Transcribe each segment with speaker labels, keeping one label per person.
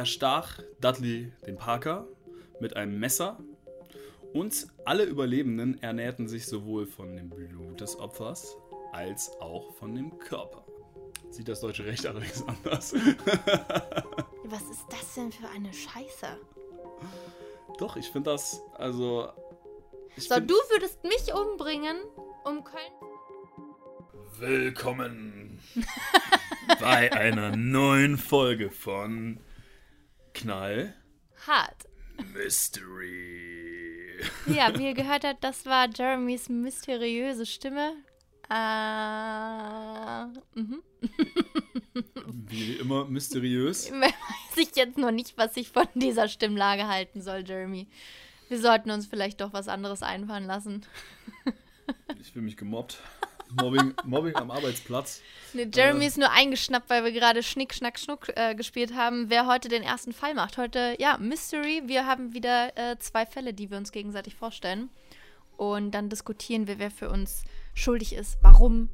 Speaker 1: erstach Dudley den Parker mit einem Messer und alle Überlebenden ernährten sich sowohl von dem Blut des Opfers als auch von dem Körper. Sieht das deutsche Recht allerdings anders.
Speaker 2: Was ist das denn für eine Scheiße?
Speaker 1: Doch, ich finde das, also. Ich
Speaker 2: So, du würdest mich umbringen, um Köln.
Speaker 1: Willkommen bei einer neuen Folge von Knall
Speaker 2: Hart.
Speaker 1: Mystery.
Speaker 2: Ja, wie ihr gehört habt, das war Jeremys mysteriöse Stimme. Äh, mhm.
Speaker 1: Wie immer mysteriös.
Speaker 2: Weiß ich jetzt noch nicht, was ich von dieser Stimmlage halten soll, Jeremy. Wir sollten uns vielleicht doch was anderes einfallen lassen.
Speaker 1: Ich fühle mich gemobbt. Mobbing, Mobbing am Arbeitsplatz.
Speaker 2: Nee, Jeremy ist nur eingeschnappt, weil wir gerade Schnick, Schnack, Schnuck äh, gespielt haben, wer heute den ersten Fall macht. Heute, ja, Mystery. Wir haben wieder äh, zwei Fälle, die wir uns gegenseitig vorstellen. Und dann diskutieren wir, wer für uns schuldig ist, warum,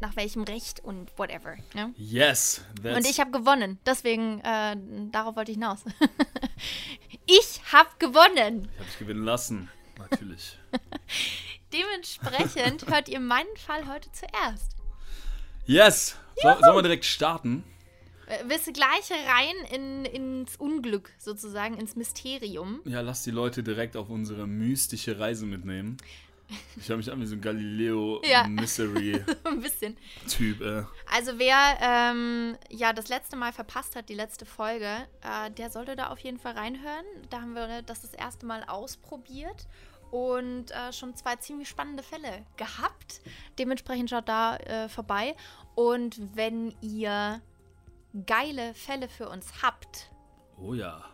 Speaker 2: nach welchem Recht und whatever. Ja?
Speaker 1: Yes,
Speaker 2: Und ich habe gewonnen. Deswegen, äh, darauf wollte ich hinaus. ich habe gewonnen.
Speaker 1: Ich habe dich gewinnen lassen. Natürlich.
Speaker 2: Dementsprechend hört ihr meinen Fall heute zuerst.
Speaker 1: Yes! So, sollen wir direkt starten?
Speaker 2: Äh, Willst du gleich rein in, ins Unglück sozusagen, ins Mysterium?
Speaker 1: Ja, lass die Leute direkt auf unsere mystische Reise mitnehmen. Ich habe mich an wie so ein Galileo
Speaker 2: Ja.
Speaker 1: Mystery-Typ.
Speaker 2: Ein bisschen.
Speaker 1: Äh.
Speaker 2: Also wer ähm, ja das letzte Mal verpasst hat, die letzte Folge, äh, der sollte da auf jeden Fall reinhören. Da haben wir das das erste Mal ausprobiert und äh, schon zwei ziemlich spannende Fälle gehabt. Dementsprechend schaut da äh, vorbei. Und wenn ihr geile Fälle für uns habt,
Speaker 1: Oh ja.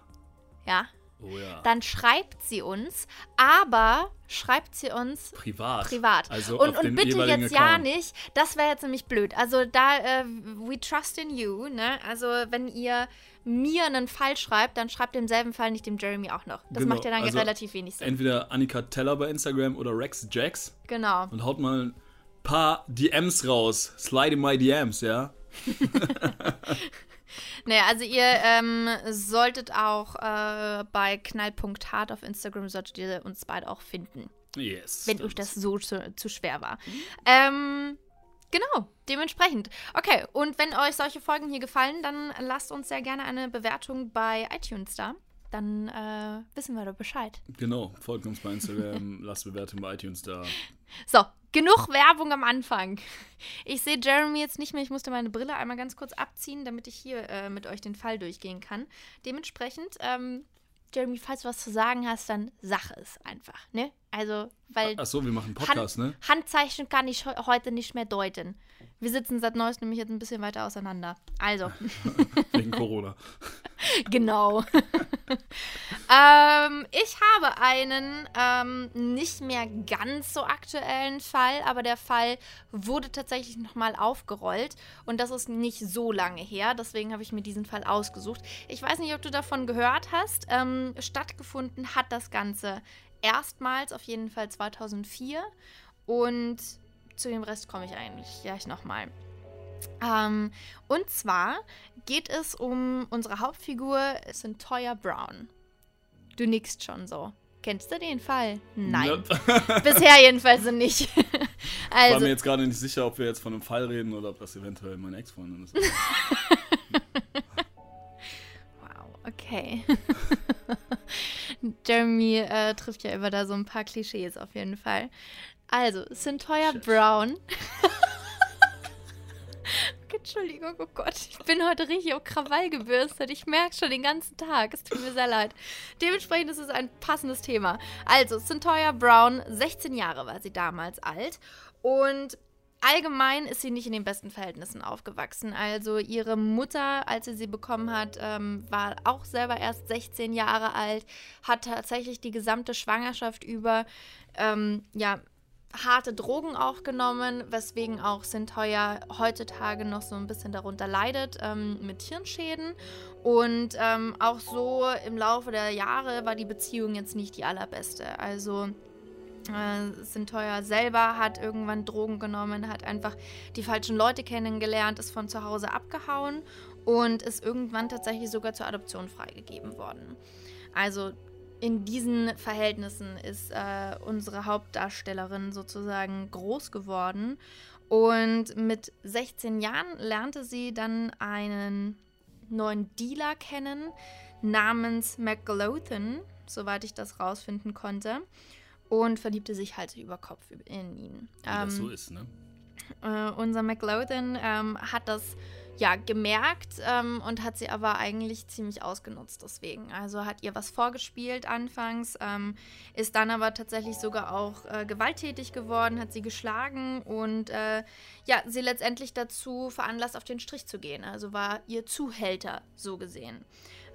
Speaker 2: ja,
Speaker 1: Oh ja.
Speaker 2: dann schreibt sie uns, aber schreibt sie uns
Speaker 1: privat.
Speaker 2: privat.
Speaker 1: Also
Speaker 2: und, und bitte jetzt ja
Speaker 1: Account.
Speaker 2: nicht. Das wäre jetzt nämlich blöd. Also da, äh, we trust in you, ne? Also wenn ihr mir einen Fall schreibt, dann schreibt denselben Fall nicht dem Jeremy auch noch. Das
Speaker 1: Genau,
Speaker 2: macht ja dann
Speaker 1: also
Speaker 2: relativ wenig Sinn.
Speaker 1: Entweder Annika Teller bei Instagram oder Rex Jax
Speaker 2: Genau.
Speaker 1: und haut mal ein paar DMs raus. Slide in my DMs, ja?
Speaker 2: Naja, also ihr ähm, solltet auch äh, bei knall.hart auf Instagram solltet ihr uns beide auch finden.
Speaker 1: Yes.
Speaker 2: wenn euch das so zu, zu schwer war. Ähm, genau, dementsprechend. Okay, und wenn euch solche Folgen hier gefallen, dann lasst uns sehr gerne eine Bewertung bei iTunes da. Dann äh, wissen wir da Bescheid.
Speaker 1: Genau, folgt uns bei Instagram, lasst Bewertung bei iTunes da.
Speaker 2: So, genug Werbung am Anfang. Ich sehe Jeremy jetzt nicht mehr. Ich musste meine Brille einmal ganz kurz abziehen, damit ich hier äh, mit euch den Fall durchgehen kann. Dementsprechend, ähm, Jeremy, falls du was zu sagen hast, dann sag es einfach, ne? Also, weil
Speaker 1: Achso, wir machen einen Podcast, ne?
Speaker 2: Handzeichen kann ich he- heute nicht mehr deuten. Wir sitzen seit neues nämlich jetzt ein bisschen weiter auseinander. Also,
Speaker 1: Wegen Corona.
Speaker 2: genau. ähm, ich habe einen ähm, nicht mehr ganz so aktuellen Fall, aber der Fall wurde tatsächlich nochmal aufgerollt und das ist nicht so lange her. Deswegen habe ich mir diesen Fall ausgesucht. Ich weiß nicht, ob du davon gehört hast. Ähm, stattgefunden hat das Ganze erstmals auf jeden Fall 2004 und zu dem Rest komme ich eigentlich gleich nochmal. Ähm, und zwar geht es um unsere Hauptfigur Centoya Brown. Du nickst schon so. Kennst du den Fall? Nein. Bisher jedenfalls nicht.
Speaker 1: Ich war
Speaker 2: also,
Speaker 1: mir jetzt gerade nicht sicher, ob wir jetzt von einem Fall reden oder ob das eventuell meine Ex-Freundin ist.
Speaker 2: wow, okay. Jeremy äh, trifft ja immer da so ein paar Klischees auf jeden Fall. Also, Centoya
Speaker 1: Shit.
Speaker 2: Brown. Entschuldigung, oh Gott, ich bin heute richtig auf Krawall gebürstet. Ich merke schon den ganzen Tag. Es tut mir sehr leid. Dementsprechend ist es ein passendes Thema. Also, Centoya Brown, 16 Jahre war sie damals alt. Und allgemein ist sie nicht in den besten Verhältnissen aufgewachsen. Also, ihre Mutter, als sie sie bekommen hat, ähm, war auch selber erst 16 Jahre alt, hat tatsächlich die gesamte Schwangerschaft über, ähm, ja, harte Drogen auch genommen, weswegen auch Centoya heutzutage noch so ein bisschen darunter leidet ähm, mit Hirnschäden. Und ähm, auch so im Laufe der Jahre war die Beziehung jetzt nicht die allerbeste. Also äh, Centoya selber hat irgendwann Drogen genommen, hat einfach die falschen Leute kennengelernt, ist von zu Hause abgehauen und ist irgendwann tatsächlich sogar zur Adoption freigegeben worden. Also in diesen Verhältnissen ist äh, unsere Hauptdarstellerin sozusagen groß geworden. Und mit 16 Jahren lernte sie dann einen neuen Dealer kennen namens McLaughlin, soweit ich das rausfinden konnte. Und verliebte sich halt über Kopf in ihn.
Speaker 1: Wie ähm, das so ist, ne?
Speaker 2: Äh, unser McLaughlin ähm, hat das ja, gemerkt ähm, und hat sie aber eigentlich ziemlich ausgenutzt deswegen. Also hat ihr was vorgespielt anfangs, ähm, ist dann aber tatsächlich sogar auch äh, gewalttätig geworden, hat sie geschlagen und äh, ja, sie letztendlich dazu veranlasst, auf den Strich zu gehen. Also war ihr Zuhälter so gesehen.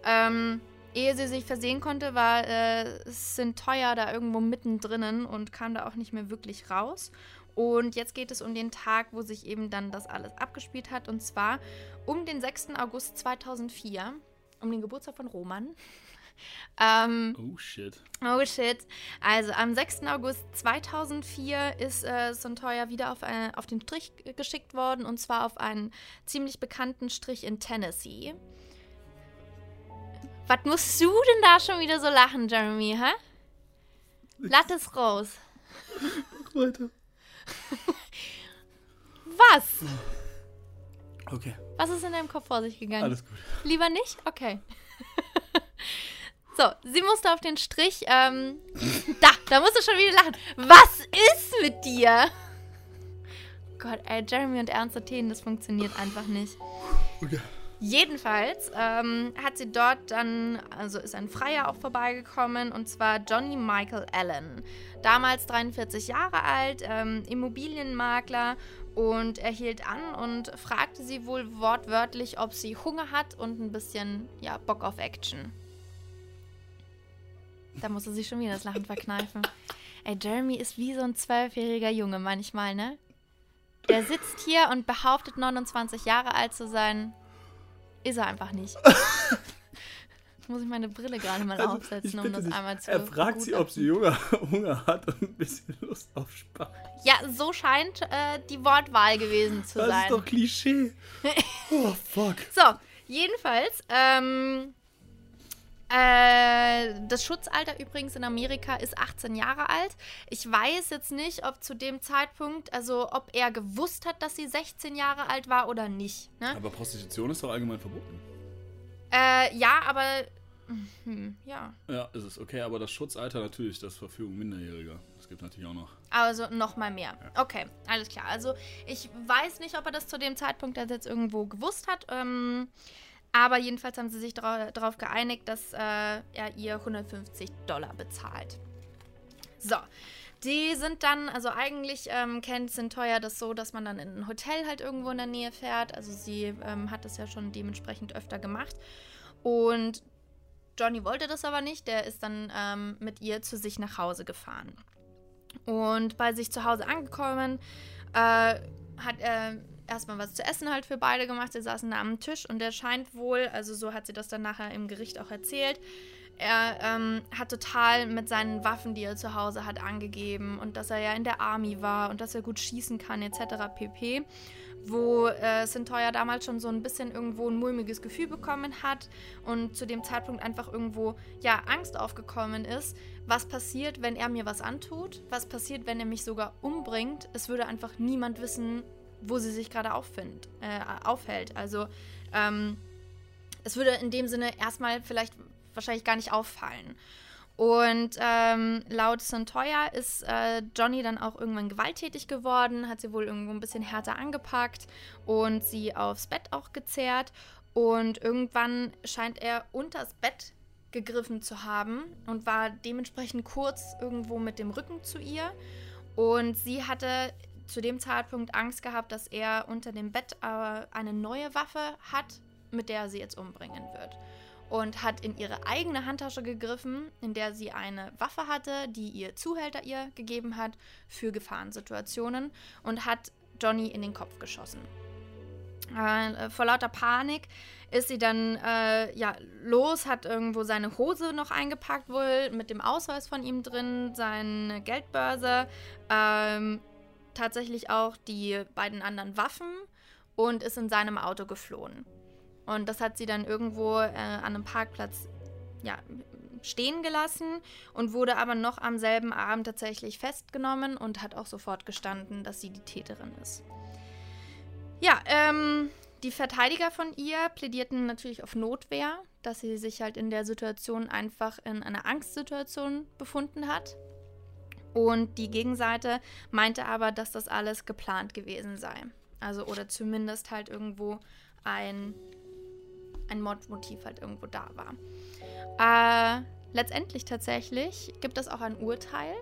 Speaker 2: Ähm, ehe sie sich versehen konnte, war äh, Centoya da irgendwo mittendrin und kam da auch nicht mehr wirklich raus. Und jetzt geht es um den Tag, wo sich eben dann das alles abgespielt hat. Und zwar um den 6. August 2004, um den Geburtstag von Roman.
Speaker 1: ähm, oh shit.
Speaker 2: Oh shit. Also am 6. August 2004 ist äh, Sontoya wieder auf, äh, auf den Strich geschickt worden. Und zwar auf einen ziemlich bekannten Strich in Tennessee. Was musst du denn da schon wieder so lachen, Jeremy, hä? Lass es raus.
Speaker 1: Weiter.
Speaker 2: Was?
Speaker 1: Okay.
Speaker 2: Was ist in deinem Kopf vor sich gegangen?
Speaker 1: Alles gut.
Speaker 2: Lieber nicht? Okay. so, sie musste auf den Strich. Ähm, da, da musst du schon wieder lachen. Was ist mit dir? Gott, ey, Jeremy und Ernst Athen, das funktioniert einfach nicht. Okay. Jedenfalls ähm, hat sie dort dann, also ist ein Freier auch vorbeigekommen, und zwar Johnny Michael Allen. Damals 43 Jahre alt, ähm, Immobilienmakler und er hielt an und fragte sie wohl wortwörtlich, ob sie Hunger hat und ein bisschen, ja, Bock auf Action. Da musste sie schon wieder das Lachen verkneifen. Ey, Jeremy ist wie so ein zwölfjähriger Junge manchmal, ne? Der sitzt hier und behauptet 29 Jahre alt zu sein ist er einfach nicht. Jetzt muss ich meine Brille gerade mal also, aufsetzen, um das
Speaker 1: nicht.
Speaker 2: einmal zu.
Speaker 1: Er fragt sie, ob sie Hunger, Hunger hat und ein bisschen Lust auf Spaß.
Speaker 2: Ja, so scheint äh, die Wortwahl gewesen zu
Speaker 1: das
Speaker 2: sein.
Speaker 1: Das ist doch Klischee. oh, fuck.
Speaker 2: So, jedenfalls, ähm, äh, das Schutzalter übrigens in Amerika ist 18 Jahre alt. Ich weiß jetzt nicht, ob zu dem Zeitpunkt, also ob er gewusst hat, dass sie 16 Jahre alt war oder nicht. Ne?
Speaker 1: Aber Prostitution ist doch allgemein verboten.
Speaker 2: Äh, ja, aber. Hm, ja.
Speaker 1: Ja, ist es. Okay, aber das Schutzalter natürlich, das Verfügung Minderjähriger. Das gibt natürlich auch noch.
Speaker 2: Also noch mal mehr. Ja. Okay, alles klar. Also ich weiß nicht, ob er das zu dem Zeitpunkt jetzt irgendwo gewusst hat. Ähm, aber jedenfalls haben sie sich darauf geeinigt, dass äh, er ihr 150 Dollar bezahlt. So. Die sind dann, also eigentlich ähm, kennt Centoya das so, dass man dann in ein Hotel halt irgendwo in der Nähe fährt. Also sie ähm, hat das ja schon dementsprechend öfter gemacht. Und Johnny wollte das aber nicht. Der ist dann ähm, mit ihr zu sich nach Hause gefahren. Und bei sich zu Hause angekommen, äh, hat er erstmal was zu essen halt für beide gemacht. Sie saßen da am Tisch und er scheint wohl, also so hat sie das dann nachher im Gericht auch erzählt, er ähm, hat total mit seinen Waffen, die er zu Hause hat, angegeben und dass er ja in der Army war und dass er gut schießen kann etc. pp. Wo äh, Centoya damals schon so ein bisschen irgendwo ein mulmiges Gefühl bekommen hat und zu dem Zeitpunkt einfach irgendwo ja Angst aufgekommen ist. Was passiert, wenn er mir was antut? Was passiert, wenn er mich sogar umbringt? Es würde einfach niemand wissen, wo sie sich gerade äh, aufhält. Also ähm, es würde in dem Sinne erstmal vielleicht wahrscheinlich gar nicht auffallen. Und ähm, laut Santoya ist äh, Johnny dann auch irgendwann gewalttätig geworden, hat sie wohl irgendwo ein bisschen härter angepackt und sie aufs Bett auch gezerrt. Und irgendwann scheint er unters Bett gegriffen zu haben und war dementsprechend kurz irgendwo mit dem Rücken zu ihr. Und sie hatte zu dem Zeitpunkt Angst gehabt, dass er unter dem Bett äh, eine neue Waffe hat, mit der er sie jetzt umbringen wird. Und hat in ihre eigene Handtasche gegriffen, in der sie eine Waffe hatte, die ihr Zuhälter ihr gegeben hat für Gefahrensituationen und hat Johnny in den Kopf geschossen. Äh, vor lauter Panik ist sie dann äh, ja, los, hat irgendwo seine Hose noch eingepackt, wohl mit dem Ausweis von ihm drin, seine Geldbörse, ähm, tatsächlich auch die beiden anderen Waffen und ist in seinem Auto geflohen. Und das hat sie dann irgendwo äh, an einem Parkplatz ja, stehen gelassen und wurde aber noch am selben Abend tatsächlich festgenommen und hat auch sofort gestanden, dass sie die Täterin ist. Ja, ähm, die Verteidiger von ihr plädierten natürlich auf Notwehr, dass sie sich halt in der Situation einfach in einer Angstsituation befunden hat. Und die Gegenseite meinte aber, dass das alles geplant gewesen sei. Also, oder zumindest halt irgendwo ein, ein Mordmotiv halt irgendwo da war. Äh, letztendlich tatsächlich gibt es auch ein Urteil.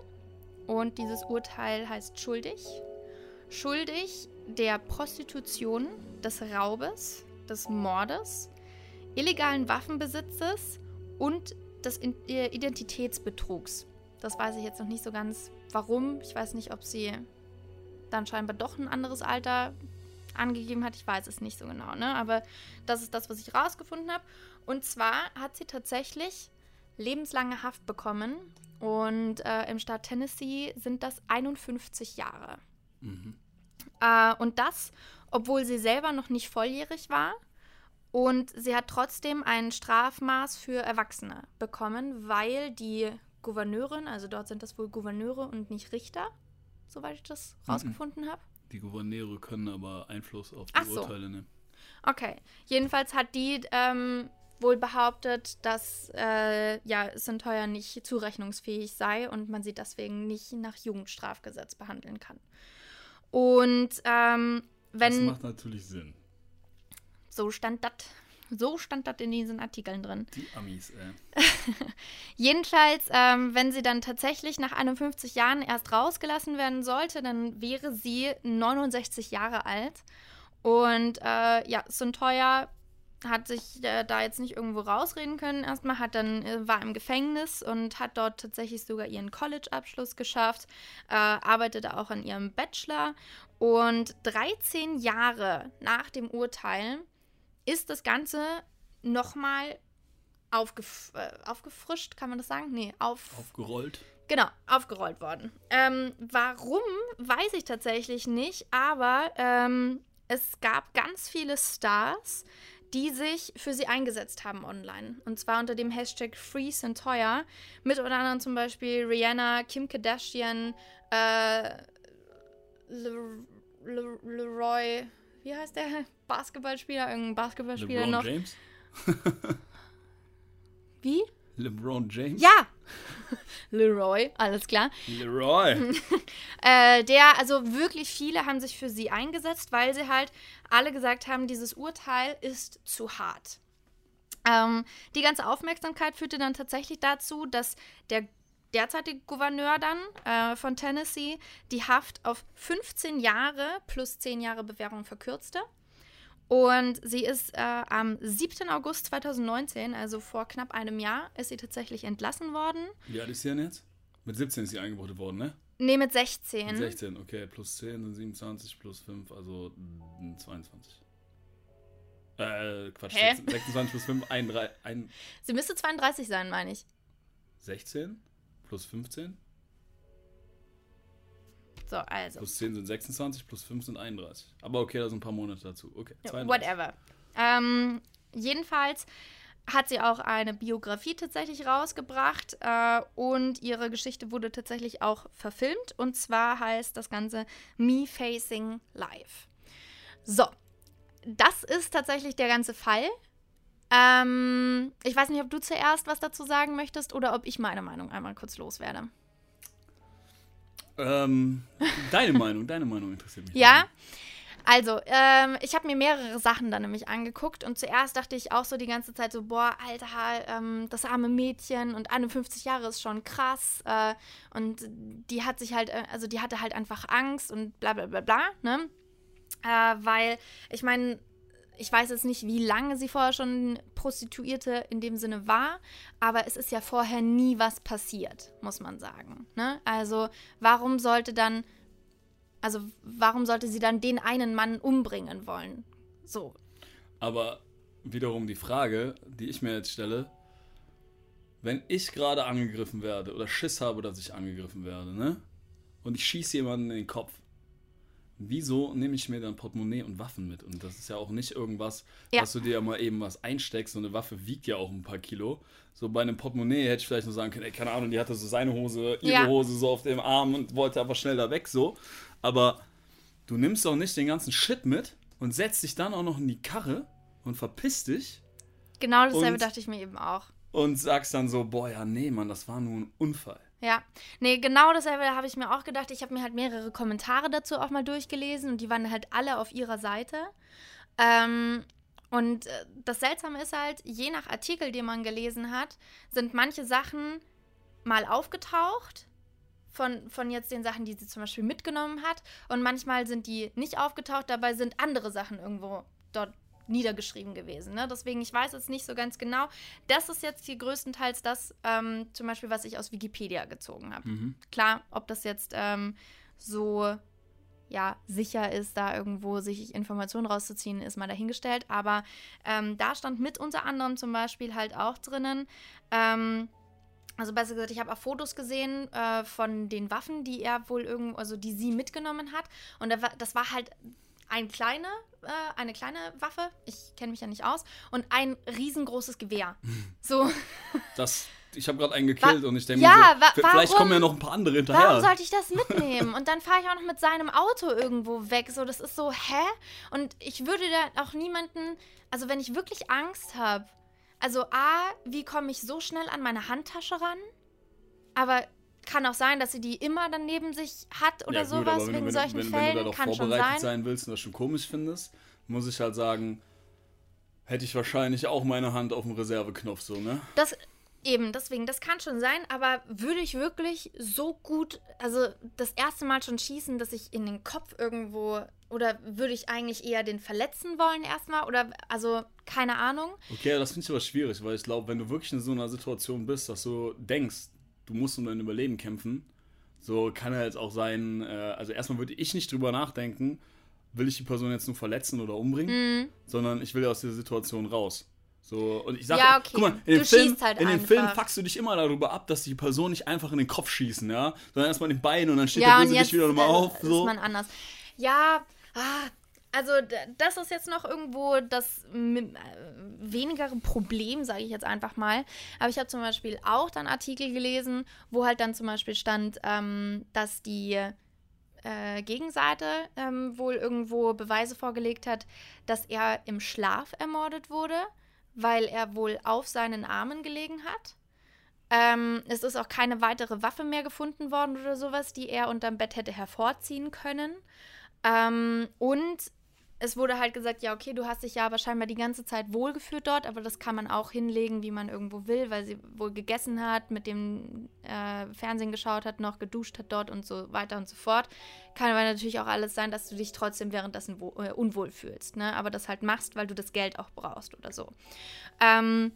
Speaker 2: Und dieses Urteil heißt schuldig. Schuldig der Prostitution, des Raubes, des Mordes, illegalen Waffenbesitzes und des Identitätsbetrugs. Das weiß ich jetzt noch nicht so ganz, warum. Ich weiß nicht, ob sie dann scheinbar doch ein anderes Alter angegeben hat. Ich weiß es nicht so genau, ne? Aber das ist das, was ich rausgefunden habe. Und zwar hat sie tatsächlich lebenslange Haft bekommen. Und äh, im Staat Tennessee sind das 51 Jahre. Mhm. Äh, und das, obwohl sie selber noch nicht volljährig war. Und sie hat trotzdem ein Strafmaß für Erwachsene bekommen, weil die Gouverneurin, also dort sind das wohl Gouverneure und nicht Richter, soweit ich das mhm. rausgefunden habe.
Speaker 1: Die Gouverneure können aber Einfluss auf die so. Urteile nehmen.
Speaker 2: Okay. Jedenfalls hat die ähm, wohl behauptet, dass äh, ja, Centoya nicht zurechnungsfähig sei und man sie deswegen nicht nach Jugendstrafgesetz behandeln kann. Und ähm, wenn. Das
Speaker 1: macht natürlich Sinn.
Speaker 2: So stand das. So stand das in diesen Artikeln drin.
Speaker 1: Die Amis, ey.
Speaker 2: Jedenfalls, ähm, wenn sie dann tatsächlich nach 51 Jahren erst rausgelassen werden sollte, dann wäre sie 69 Jahre alt. Und äh, ja, Suntoya hat sich äh, da jetzt nicht irgendwo rausreden können. Erstmal hat dann äh, war im Gefängnis und hat dort tatsächlich sogar ihren College-Abschluss geschafft, äh, arbeitete auch an ihrem Bachelor und 13 Jahre nach dem Urteil ist das Ganze nochmal aufgef äh, aufgefrischt, kann man das sagen? Nee, auf
Speaker 1: aufgerollt.
Speaker 2: Genau, aufgerollt worden. Ähm, warum, weiß ich tatsächlich nicht, aber ähm, es gab ganz viele Stars, die sich für sie eingesetzt haben online. Und zwar unter dem Hashtag Free Centoya. Mit oder anderem zum Beispiel Rihanna, Kim Kardashian, äh, Le, Le, Leroy, wie heißt der Basketballspieler? Irgendein Basketballspieler LeBron noch. James? wie?
Speaker 1: LeBron James?
Speaker 2: Ja! Leroy, alles klar.
Speaker 1: Leroy.
Speaker 2: äh, der, also wirklich viele haben sich für sie eingesetzt, weil sie halt alle gesagt haben, dieses Urteil ist zu hart. Ähm, die ganze Aufmerksamkeit führte dann tatsächlich dazu, dass der derzeitige Gouverneur dann äh, von Tennessee die Haft auf 15 Jahre plus 10 Jahre Bewährung verkürzte. Und sie ist äh, am 7. August 2019, also vor knapp einem Jahr, ist sie tatsächlich entlassen worden.
Speaker 1: Wie alt ist sie denn jetzt? Mit 17 ist sie eingebuchtet worden, ne?
Speaker 2: Ne, mit 16.
Speaker 1: Mit 16, okay. Plus 10 sind 27, plus 5, also 22. Äh, Quatsch. Hä? 26 plus 5, 31. Ein...
Speaker 2: Sie müsste 32 sein, meine ich.
Speaker 1: 16 plus 15?
Speaker 2: So, also.
Speaker 1: Plus 10 sind 26, plus 5 sind 31. Aber okay, da sind ein paar Monate dazu. Okay,
Speaker 2: 32. Whatever. Ähm, jedenfalls hat sie auch eine Biografie tatsächlich rausgebracht äh, und ihre Geschichte wurde tatsächlich auch verfilmt. Und zwar heißt das Ganze Me Facing Life. So, das ist tatsächlich der ganze Fall. Ähm, ich weiß nicht, ob du zuerst was dazu sagen möchtest oder ob ich meine Meinung einmal kurz loswerde.
Speaker 1: Ähm, deine Meinung, deine Meinung interessiert mich.
Speaker 2: Ja. Also, ähm, ich habe mir mehrere Sachen dann nämlich angeguckt und zuerst dachte ich auch so die ganze Zeit so, boah, Alter, ähm, das arme Mädchen und 51 Jahre ist schon krass äh, und die hat sich halt, äh, also die hatte halt einfach Angst und bla bla bla bla, ne? Äh, weil, ich meine, ich weiß jetzt nicht, wie lange sie vorher schon Prostituierte in dem Sinne war, aber es ist ja vorher nie was passiert, muss man sagen. Ne? Also warum sollte dann, also warum sollte sie dann den einen Mann umbringen wollen? So.
Speaker 1: Aber wiederum die Frage, die ich mir jetzt stelle, wenn ich gerade angegriffen werde oder Schiss habe, dass ich angegriffen werde, ne? Und ich schieße jemanden in den Kopf, wieso nehme ich mir dann Portemonnaie und Waffen mit? Und das ist ja auch nicht irgendwas,
Speaker 2: Ja.
Speaker 1: dass du dir mal eben was einsteckst. So eine Waffe wiegt ja auch ein paar Kilo. So bei einem Portemonnaie hätte ich vielleicht nur sagen können, ey, keine Ahnung, die hatte so seine Hose, ihre
Speaker 2: Ja.
Speaker 1: Hose so auf dem Arm und wollte aber schnell da weg so. Aber du nimmst doch nicht den ganzen Shit mit und setzt dich dann auch noch in die Karre und verpisst dich
Speaker 2: Genau dasselbe dachte ich mir eben auch.
Speaker 1: Und sagst dann so, boah, ja, nee, Mann, das war nur ein Unfall.
Speaker 2: Ja, nee, genau dasselbe habe ich mir auch gedacht. Ich habe mir halt mehrere Kommentare dazu auch mal durchgelesen und die waren halt alle auf ihrer Seite. Ähm, und äh, das Seltsame ist halt, je nach Artikel, den man gelesen hat, sind manche Sachen mal aufgetaucht von, von jetzt den Sachen, die sie zum Beispiel mitgenommen hat. Und manchmal sind die nicht aufgetaucht, dabei sind andere Sachen irgendwo dort niedergeschrieben gewesen. Ne? Deswegen, ich weiß jetzt nicht so ganz genau. Das ist jetzt hier größtenteils das, ähm, zum Beispiel, was ich aus Wikipedia gezogen habe.
Speaker 1: Mhm.
Speaker 2: Klar, ob das jetzt ähm, so ja, sicher ist, da irgendwo sich Informationen rauszuziehen, ist mal dahingestellt. Aber ähm, da stand mit unter anderem zum Beispiel halt auch drinnen, ähm, also besser gesagt, ich habe auch Fotos gesehen äh, von den Waffen, die er wohl irgendwo, also die sie mitgenommen hat. Und da war, das war halt ein kleine, äh, eine kleine Waffe, ich kenne mich ja nicht aus, und ein riesengroßes Gewehr. So,
Speaker 1: Das, ich habe gerade einen gekillt und ich denke
Speaker 2: Ja,
Speaker 1: mir
Speaker 2: wa-
Speaker 1: so, vielleicht kommen ja noch ein paar andere hinterher.
Speaker 2: Warum sollte ich das mitnehmen? Und dann fahre ich auch noch mit seinem Auto irgendwo weg. So, das ist so, hä? Und ich würde da auch niemanden, also wenn ich wirklich Angst habe, also A, wie komme ich so schnell an meine Handtasche ran? Aber kann auch sein, dass sie die immer dann neben sich hat oder
Speaker 1: ja, gut,
Speaker 2: sowas,
Speaker 1: wenn,
Speaker 2: wegen
Speaker 1: du- wenn,
Speaker 2: solchen
Speaker 1: wenn, wenn,
Speaker 2: Fällen.
Speaker 1: du da doch
Speaker 2: kann schon
Speaker 1: vorbereitet
Speaker 2: sein.
Speaker 1: sein willst und das schon komisch findest, muss ich halt sagen, hätte ich wahrscheinlich auch meine Hand auf dem Reserveknopf so, ne?
Speaker 2: Das eben, deswegen, das kann schon sein, aber würde ich wirklich so gut, also das erste Mal schon schießen, dass ich in den Kopf irgendwo oder würde ich eigentlich eher den verletzen wollen erstmal oder also keine Ahnung.
Speaker 1: Okay, das finde ich aber schwierig, weil ich glaube, wenn du wirklich in so einer Situation bist, dass du denkst, du musst um dein Überleben kämpfen, so kann er jetzt auch sein, äh, also erstmal würde ich nicht drüber nachdenken, will ich die Person jetzt nur verletzen oder umbringen,
Speaker 2: Mhm.
Speaker 1: sondern ich will aus dieser Situation raus. So, und ich sage,
Speaker 2: Ja, okay.
Speaker 1: guck mal, in dem Film,
Speaker 2: halt
Speaker 1: in dem
Speaker 2: einfach.
Speaker 1: Film fuckst du dich immer darüber ab, dass die Person nicht einfach in den Kopf schießen, ja, sondern erstmal in den Beinen und dann steht
Speaker 2: Ja,
Speaker 1: der Bösewicht
Speaker 2: jetzt
Speaker 1: wieder nochmal
Speaker 2: äh,
Speaker 1: auf. So.
Speaker 2: ist man anders. Ja, ah, also das ist jetzt noch irgendwo das äh, wenigere Problem, sage ich jetzt einfach mal. Aber ich habe zum Beispiel auch dann Artikel gelesen, wo halt dann zum Beispiel stand, ähm, dass die äh, Gegenseite ähm, wohl irgendwo Beweise vorgelegt hat, dass er im Schlaf ermordet wurde, weil er wohl auf seinen Armen gelegen hat. Ähm, es ist auch keine weitere Waffe mehr gefunden worden oder sowas, die er unterm Bett hätte hervorziehen können. Ähm, und es wurde halt gesagt, ja, okay, du hast dich ja aber scheinbar die ganze Zeit wohlgefühlt dort, aber das kann man auch hinlegen, wie man irgendwo will, weil sie wohl gegessen hat, mit dem äh, Fernsehen geschaut hat, noch geduscht hat dort und so weiter und so fort. Kann aber natürlich auch alles sein, dass du dich trotzdem währenddessen wo, äh, unwohl fühlst, ne? aber das halt machst, weil du das Geld auch brauchst oder so. Ähm,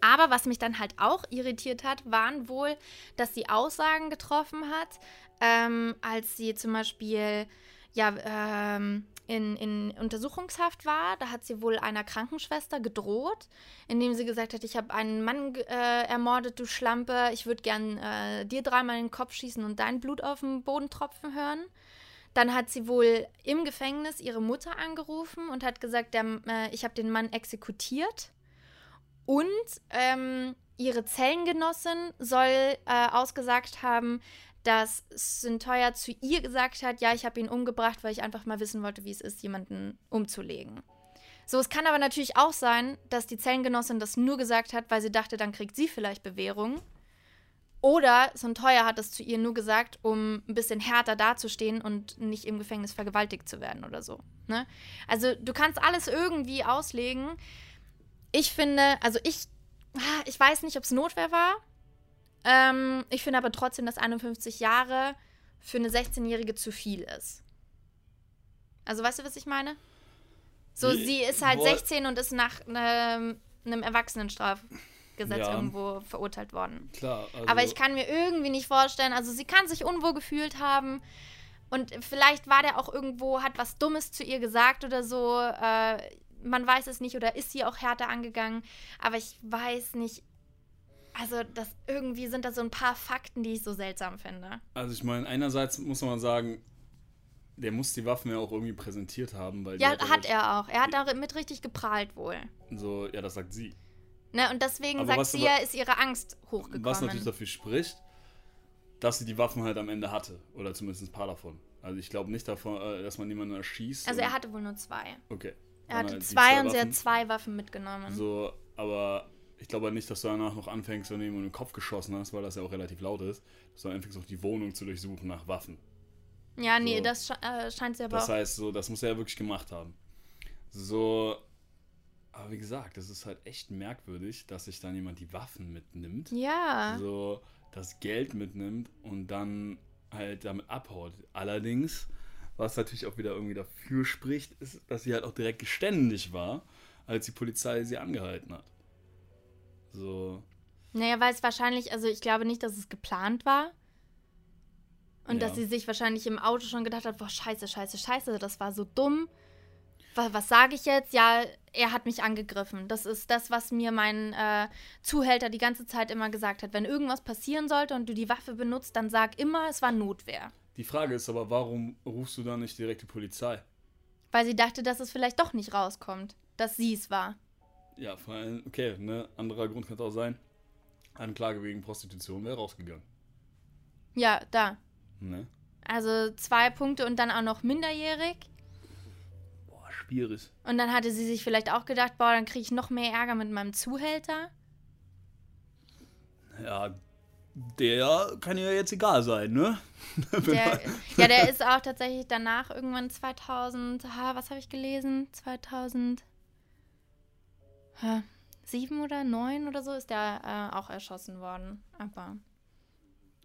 Speaker 2: aber was mich dann halt auch irritiert hat, waren wohl, dass sie Aussagen getroffen hat, ähm, als sie zum Beispiel ja, ähm, in, in Untersuchungshaft war. Da hat sie wohl einer Krankenschwester gedroht, indem sie gesagt hat, ich habe einen Mann äh, ermordet, du Schlampe, ich würde gern äh, dir dreimal in den Kopf schießen und dein Blut auf den Boden tropfen hören. Dann hat sie wohl im Gefängnis ihre Mutter angerufen und hat gesagt, der, äh, ich habe den Mann exekutiert. Und ähm, ihre Zellengenossin soll äh, ausgesagt haben, dass Syntoya zu ihr gesagt hat, ja, ich habe ihn umgebracht, weil ich einfach mal wissen wollte, wie es ist, jemanden umzulegen. So, es kann aber natürlich auch sein, dass die Zellengenossin das nur gesagt hat, weil sie dachte, dann kriegt sie vielleicht Bewährung. Oder Syntoya hat das zu ihr nur gesagt, um ein bisschen härter dazustehen und nicht im Gefängnis vergewaltigt zu werden oder so. Ne? Also du kannst alles irgendwie auslegen. Ich finde, also ich, ah, ich weiß nicht, ob es Notwehr war. Ähm, ich finde aber trotzdem, dass 51 Jahre für eine 16-Jährige zu viel ist. Also weißt du, was ich meine? So,
Speaker 1: Nee,
Speaker 2: sie ist halt
Speaker 1: boah.
Speaker 2: 16 und ist nach einem, einem Erwachsenenstrafgesetz
Speaker 1: Ja.
Speaker 2: irgendwo verurteilt worden.
Speaker 1: Klar, also,
Speaker 2: Aber ich kann mir irgendwie nicht vorstellen, also sie kann sich unwohl gefühlt haben und vielleicht war der auch irgendwo, hat was Dummes zu ihr gesagt oder so. Äh, man weiß es nicht oder ist sie auch härter angegangen, aber ich weiß nicht. Also, das irgendwie sind da so ein paar Fakten, die ich so seltsam finde.
Speaker 1: Also ich meine, einerseits muss man sagen, der muss die Waffen ja auch irgendwie präsentiert haben, weil
Speaker 2: Ja, hat
Speaker 1: doch-
Speaker 2: er auch. Er hat damit richtig geprahlt wohl.
Speaker 1: So, ja, das sagt sie.
Speaker 2: Ne, und deswegen
Speaker 1: Aber
Speaker 2: sagt sie ja, ist ihre Angst
Speaker 1: Was natürlich
Speaker 2: hochgekommen.
Speaker 1: dafür spricht, dass sie die Waffen halt am Ende hatte. Oder zumindest ein paar davon. Also ich glaube nicht davon, äh, dass man niemanden erschießt.
Speaker 2: Also er hatte wohl nur zwei.
Speaker 1: Okay.
Speaker 2: Er hatte
Speaker 1: Sondern die
Speaker 2: zwei und sie hat zwei Waffen mitgenommen.
Speaker 1: So, aber ich glaube halt nicht, dass du danach noch anfängst, wenn du jemanden in den Kopf geschossen hast, weil das ja auch relativ laut ist, dass du anfängst, auch die Wohnung zu durchsuchen nach Waffen.
Speaker 2: Ja, nee,
Speaker 1: So.
Speaker 2: das äh, scheint sie aber
Speaker 1: Das heißt, so, das muss er ja wirklich gemacht haben. So, aber wie gesagt, das ist halt echt merkwürdig, dass sich dann jemand die Waffen mitnimmt,
Speaker 2: Ja.
Speaker 1: so das Geld mitnimmt und dann halt damit abhaut. Allerdings, was natürlich auch wieder irgendwie dafür spricht, ist, dass sie halt auch direkt geständig war, als die Polizei sie angehalten hat. So,
Speaker 2: Naja, weil es wahrscheinlich, also ich glaube nicht, dass es geplant war. Und
Speaker 1: Ja.
Speaker 2: dass sie sich wahrscheinlich im Auto schon gedacht hat, boah, scheiße, scheiße, scheiße, das war so dumm. Was, was sage ich jetzt? Ja, er hat mich angegriffen. Das ist das, was mir mein äh, Zuhälter die ganze Zeit immer gesagt hat. Wenn irgendwas passieren sollte und du die Waffe benutzt, dann sag immer, es war Notwehr.
Speaker 1: die Frage ist aber, warum rufst du dann nicht direkt die Polizei?
Speaker 2: Weil sie dachte, dass es vielleicht doch nicht rauskommt, dass sie es war.
Speaker 1: Ja, vor allem, okay, ne, anderer Grund könnte auch sein, Anklage wegen Prostitution wäre rausgegangen.
Speaker 2: Ja, da.
Speaker 1: Ne?
Speaker 2: Also zwei Punkte und dann auch noch minderjährig.
Speaker 1: Boah, schwierig.
Speaker 2: Und dann hatte sie sich vielleicht auch gedacht, boah, dann kriege ich noch mehr Ärger mit meinem Zuhälter.
Speaker 1: Ja, der kann ja jetzt egal sein, ne?
Speaker 2: Der, ja, der ist auch tatsächlich danach irgendwann 2000, ha, was habe ich gelesen? 2007 oder 9 oder so ist der äh, auch erschossen worden. Aber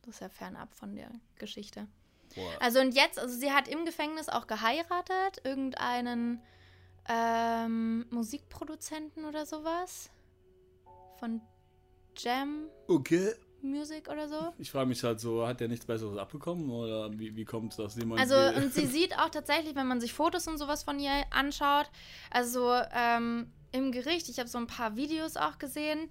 Speaker 2: das ist ja fernab von der Geschichte.
Speaker 1: Boah,
Speaker 2: Also und jetzt, also sie hat im Gefängnis auch geheiratet, irgendeinen ähm, Musikproduzenten oder sowas. Von Jam
Speaker 1: okay.
Speaker 2: Music oder so.
Speaker 1: Ich frage mich halt so, hat der nichts Besseres abbekommen oder wie, wie kommt es, dass jemand...
Speaker 2: Also, und sie sieht auch tatsächlich, wenn man sich Fotos und sowas von ihr anschaut, also ähm, im Gericht, ich habe so ein paar Videos auch gesehen.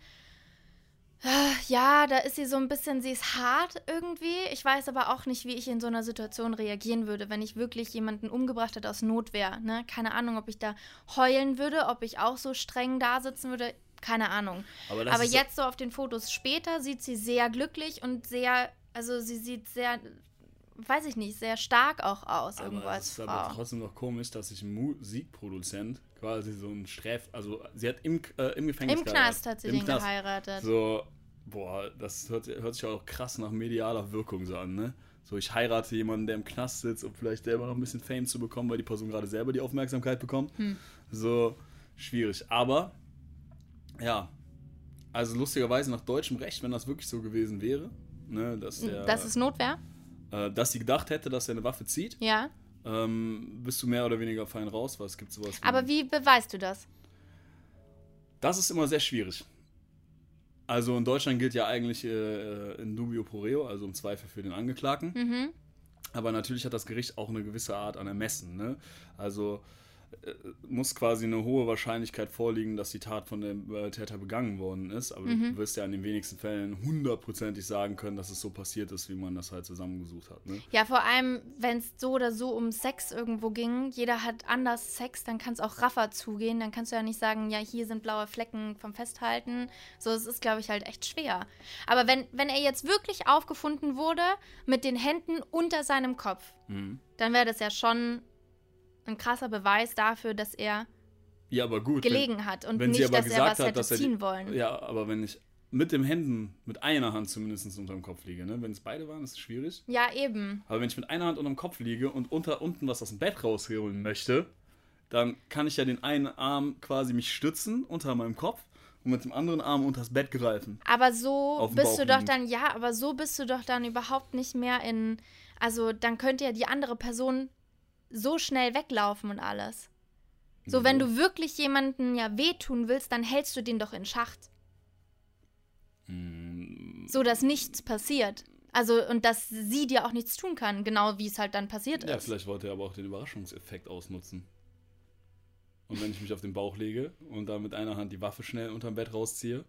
Speaker 2: Ja, da ist sie so ein bisschen, sie ist hart irgendwie. Ich weiß aber auch nicht, wie ich in so einer Situation reagieren würde, wenn ich wirklich jemanden umgebracht hätte aus Notwehr. Ne? Keine Ahnung, ob ich da heulen würde, ob ich auch so streng da sitzen würde. Keine Ahnung.
Speaker 1: aber
Speaker 2: Aber jetzt so auf den Fotos später sieht sie sehr glücklich und sehr, also sie sieht sehr, weiß ich nicht, sehr stark auch aus irgendwo
Speaker 1: aber es
Speaker 2: als
Speaker 1: ist aber
Speaker 2: Frau.
Speaker 1: trotzdem noch komisch, dass sich ein Musikproduzent quasi so ein Streff... Also sie hat im, äh, im Gefängnis
Speaker 2: Im Knast hat sie den
Speaker 1: Knast.
Speaker 2: geheiratet.
Speaker 1: So, boah, das hört, hört sich auch krass nach medialer Wirkung so an, ne? So, ich heirate jemanden, der im Knast sitzt, um vielleicht selber noch ein bisschen Fame zu bekommen, weil die Person gerade selber die Aufmerksamkeit bekommt.
Speaker 2: Hm.
Speaker 1: So, schwierig. Aber, ja, also lustigerweise nach deutschem Recht, wenn das wirklich so gewesen wäre, ne, dass, der,
Speaker 2: das ist Notwehr?
Speaker 1: äh, dass sie gedacht hätte, dass er eine Waffe zieht,
Speaker 2: Ja.
Speaker 1: Ähm, bist du mehr oder weniger fein raus, weil es gibt sowas wie
Speaker 2: Aber wie beweist du das?
Speaker 1: Das ist immer sehr schwierig. Also in Deutschland gilt ja eigentlich äh, in dubio pro reo, also im Zweifel für den Angeklagten.
Speaker 2: Mhm.
Speaker 1: Aber natürlich hat das Gericht auch eine gewisse Art an Ermessen. Ne? Also äh, muss quasi eine hohe Wahrscheinlichkeit vorliegen, dass die Tat von dem äh, Täter begangen worden ist. Aber
Speaker 2: Mhm.
Speaker 1: du wirst ja in den wenigsten Fällen hundertprozentig sagen können, dass es so passiert ist, wie man das halt zusammengesucht hat. Ne?
Speaker 2: Ja, vor allem, wenn es so oder so um Sex irgendwo ging, jeder hat anders Sex, dann kann es auch raffer zugehen. Dann kannst du ja nicht sagen, ja, hier sind blaue Flecken vom Festhalten. So, es ist, glaube ich, halt echt schwer. Aber wenn, wenn er jetzt wirklich aufgefunden wurde mit den Händen unter seinem Kopf,
Speaker 1: Mhm.
Speaker 2: dann wäre das ja schon ein krasser Beweis dafür, dass er
Speaker 1: Ja, aber gut.
Speaker 2: gelegen hat und
Speaker 1: wenn
Speaker 2: nicht,
Speaker 1: sie aber
Speaker 2: dass er
Speaker 1: gesagt
Speaker 2: was
Speaker 1: hat,
Speaker 2: hätte
Speaker 1: dass er
Speaker 2: ziehen wollen.
Speaker 1: Ja, aber wenn ich mit den Händen, mit einer Hand zumindest unterm Kopf liege, ne? wenn es beide waren, ist es schwierig.
Speaker 2: Ja, eben.
Speaker 1: Aber wenn ich mit einer Hand unterm Kopf liege und unter unten was aus dem Bett rausholen möchte, dann kann ich ja den einen Arm quasi mich stützen unter meinem Kopf und mit dem anderen Arm unter das Bett greifen.
Speaker 2: Aber so
Speaker 1: dem
Speaker 2: bist du doch dann, ja, aber so bist du doch dann überhaupt nicht mehr in. Also dann könnte ja die andere Person so schnell weglaufen und alles. So, wenn du wirklich jemanden ja wehtun willst, dann hältst du den doch in Schacht.
Speaker 1: Mm,
Speaker 2: So, dass nichts passiert. Also, und dass sie dir auch nichts tun kann, genau wie es halt dann passiert
Speaker 1: Ja,
Speaker 2: ist.
Speaker 1: vielleicht wollte er aber auch den Überraschungseffekt ausnutzen. Und wenn ich mich auf den Bauch lege und dann mit einer Hand die Waffe schnell unterm Bett rausziehe,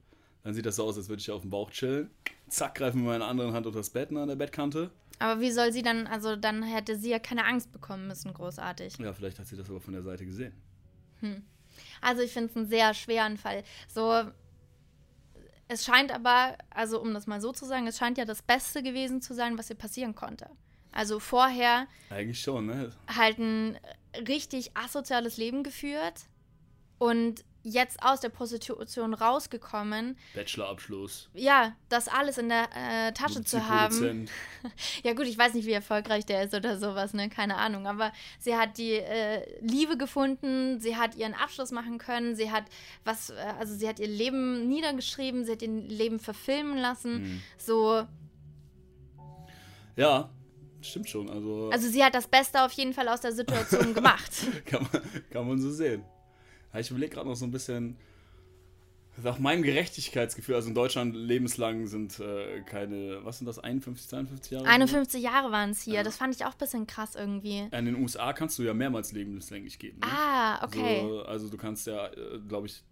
Speaker 1: Dann sieht das so aus, als würde ich auf dem Bauch chillen. Zack, greifen mit meiner anderen Hand unter das Bett an der Bettkante.
Speaker 2: Aber wie soll sie dann, also dann hätte sie ja keine Angst bekommen müssen, großartig.
Speaker 1: Ja, vielleicht hat sie das aber von der Seite gesehen.
Speaker 2: Also ich finde es einen sehr schweren Fall. So, es scheint aber, also um das mal so zu sagen, es scheint ja das Beste gewesen zu sein, was ihr passieren konnte. Also vorher
Speaker 1: Eigentlich schon, ne?
Speaker 2: halt ein richtig asoziales Leben geführt und jetzt aus der Prostitution rausgekommen.
Speaker 1: Bachelorabschluss.
Speaker 2: Ja, das alles in der äh, Tasche zu haben. Ja gut, ich weiß nicht, wie erfolgreich der ist oder sowas, ne? Keine Ahnung. Aber sie hat die äh, Liebe gefunden, sie hat ihren Abschluss machen können, sie hat was, äh, also sie hat ihr Leben niedergeschrieben, sie hat ihr Leben verfilmen lassen.
Speaker 1: Mhm.
Speaker 2: So,
Speaker 1: Ja, stimmt schon. Also,
Speaker 2: also sie hat das Beste auf jeden Fall aus der Situation gemacht.
Speaker 1: kann, man, kann man so sehen. Ich überlege gerade noch so ein bisschen. Nach meinem Gerechtigkeitsgefühl, also in Deutschland lebenslang sind äh, keine, was sind das, 51, 52 Jahre?
Speaker 2: 51 Jahre waren es hier.
Speaker 1: Ja.
Speaker 2: Das fand ich auch ein bisschen krass irgendwie.
Speaker 1: In den USA kannst du ja mehrmals lebenslänglich geben. Ne?
Speaker 2: Ah, okay.
Speaker 1: So, also du kannst ja, glaube ich,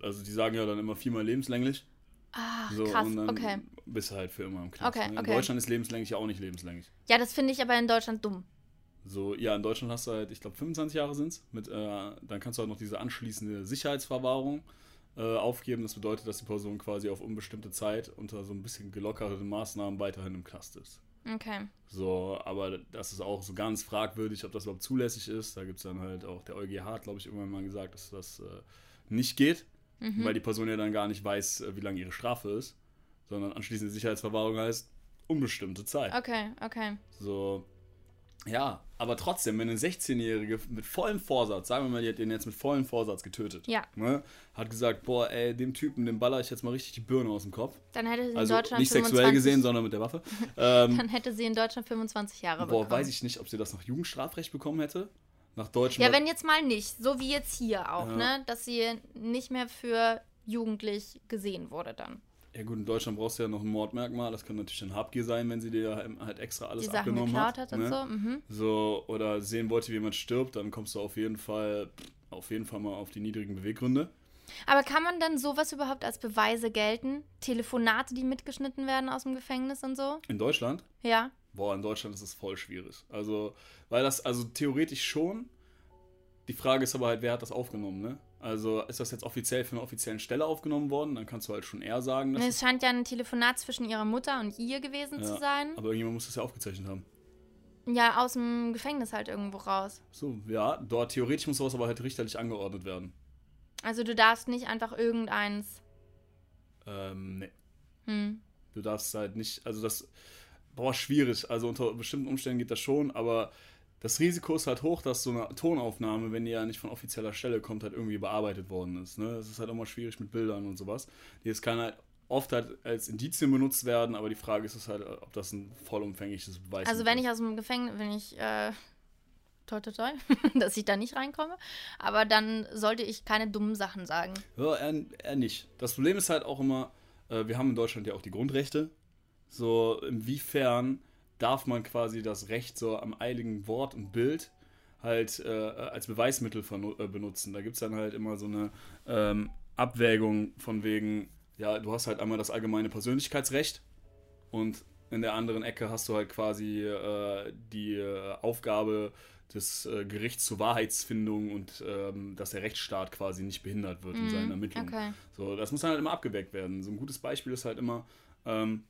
Speaker 1: also die sagen ja dann immer viermal lebenslänglich.
Speaker 2: Ah,
Speaker 1: So,
Speaker 2: krass,
Speaker 1: und dann
Speaker 2: okay.
Speaker 1: bist du halt für immer im Knast.
Speaker 2: Okay,
Speaker 1: ne? In
Speaker 2: okay.
Speaker 1: Deutschland ist lebenslänglich ja auch nicht lebenslänglich.
Speaker 2: Ja, das finde ich aber in Deutschland dumm.
Speaker 1: So, ja, in Deutschland hast du halt, ich glaube, 25 Jahre sind es. Äh, dann kannst du halt noch diese anschließende Sicherheitsverwahrung äh, aufgeben. Das bedeutet, dass die Person quasi auf unbestimmte Zeit unter so ein bisschen gelockerten Maßnahmen weiterhin im Knast ist.
Speaker 2: Okay.
Speaker 1: So, aber das ist auch so ganz fragwürdig, ob das überhaupt zulässig ist. Da gibt es dann halt auch, der EuGH hat, glaube ich, irgendwann mal gesagt, dass das äh, nicht geht,
Speaker 2: Mhm.
Speaker 1: weil die Person ja dann gar nicht weiß, äh, wie lange ihre Strafe ist, sondern anschließende Sicherheitsverwahrung heißt unbestimmte Zeit.
Speaker 2: Okay, okay.
Speaker 1: So, ja, aber trotzdem, wenn eine 16-Jährige mit vollem Vorsatz, sagen wir mal, die hat den jetzt mit vollem Vorsatz getötet,
Speaker 2: Ja.
Speaker 1: ne, hat gesagt, boah, ey, dem Typen, dem baller ich jetzt mal richtig die Birne aus dem Kopf.
Speaker 2: Dann hätte sie in
Speaker 1: Also
Speaker 2: Deutschland
Speaker 1: nicht
Speaker 2: 25,
Speaker 1: sexuell gesehen, sondern mit der Waffe. Ähm,
Speaker 2: Dann hätte sie in Deutschland 25 Jahre
Speaker 1: boah,
Speaker 2: bekommen.
Speaker 1: weiß ich nicht, ob sie das nach Jugendstrafrecht bekommen hätte. Nach deutschem.
Speaker 2: Ja, wenn jetzt mal nicht, so wie jetzt hier auch,
Speaker 1: Ja.
Speaker 2: ne? Dass sie nicht mehr für jugendlich gesehen wurde dann.
Speaker 1: Ja gut, in Deutschland brauchst du ja noch ein Mordmerkmal. Das kann natürlich ein Habgier sein, wenn sie dir halt extra alles
Speaker 2: Die Sachen
Speaker 1: abgenommen
Speaker 2: geklaut
Speaker 1: hat.
Speaker 2: hat und
Speaker 1: ne?
Speaker 2: so. Mhm.
Speaker 1: So, oder sehen wollte, wie jemand stirbt, dann kommst du auf jeden Fall, auf jeden Fall mal auf die niedrigen Beweggründe.
Speaker 2: Aber kann man dann sowas überhaupt als Beweise gelten? Telefonate, die mitgeschnitten werden aus dem Gefängnis und so?
Speaker 1: In Deutschland?
Speaker 2: Ja.
Speaker 1: Boah, in Deutschland ist es voll schwierig. Also, weil das, also theoretisch schon. Die Frage ist aber halt, wer hat das aufgenommen, ne? Also, ist das jetzt offiziell für eine offiziellen Stelle aufgenommen worden? Dann kannst du halt schon eher sagen, dass
Speaker 2: Es scheint ja ein Telefonat zwischen ihrer Mutter und ihr gewesen
Speaker 1: Ja,
Speaker 2: zu sein.
Speaker 1: Aber irgendjemand muss das ja aufgezeichnet haben.
Speaker 2: Ja, aus dem Gefängnis halt irgendwo raus.
Speaker 1: So, ja, dort theoretisch muss sowas aber halt richterlich angeordnet werden.
Speaker 2: Also du darfst nicht einfach irgendeins.
Speaker 1: Ähm, nee.
Speaker 2: Hm.
Speaker 1: Du darfst halt nicht, also das, boah, schwierig. Also unter bestimmten Umständen geht das schon, aber das Risiko ist halt hoch, dass so eine Tonaufnahme, wenn die ja nicht von offizieller Stelle kommt, halt irgendwie bearbeitet worden ist. Ne? Das ist halt immer schwierig mit Bildern und sowas. Das kann halt oft halt als Indizien benutzt werden, aber die Frage ist halt, ob das ein vollumfängliches Beweis
Speaker 2: Also wenn ich aus dem Gefängnis, wenn ich, äh, toi toi toi, dass ich da nicht reinkomme, aber dann sollte ich keine dummen Sachen sagen.
Speaker 1: Ja, eher, eher nicht. Das Problem ist halt auch immer, äh, wir haben in Deutschland ja auch die Grundrechte. So, inwiefern darf man quasi das Recht so am eiligen Wort und Bild halt äh, als Beweismittel äh, benutzen. Da gibt es dann halt immer so eine ähm, Abwägung von wegen, ja, du hast halt einmal das allgemeine Persönlichkeitsrecht und in der anderen Ecke hast du halt quasi äh, die äh, Aufgabe des äh, Gerichts zur Wahrheitsfindung und ähm, dass der Rechtsstaat quasi nicht behindert wird in seinen Ermittlungen.
Speaker 2: Mhm. Okay.
Speaker 1: So, das muss dann halt immer abgeweckt werden. So ein gutes Beispiel ist halt immer, ähm,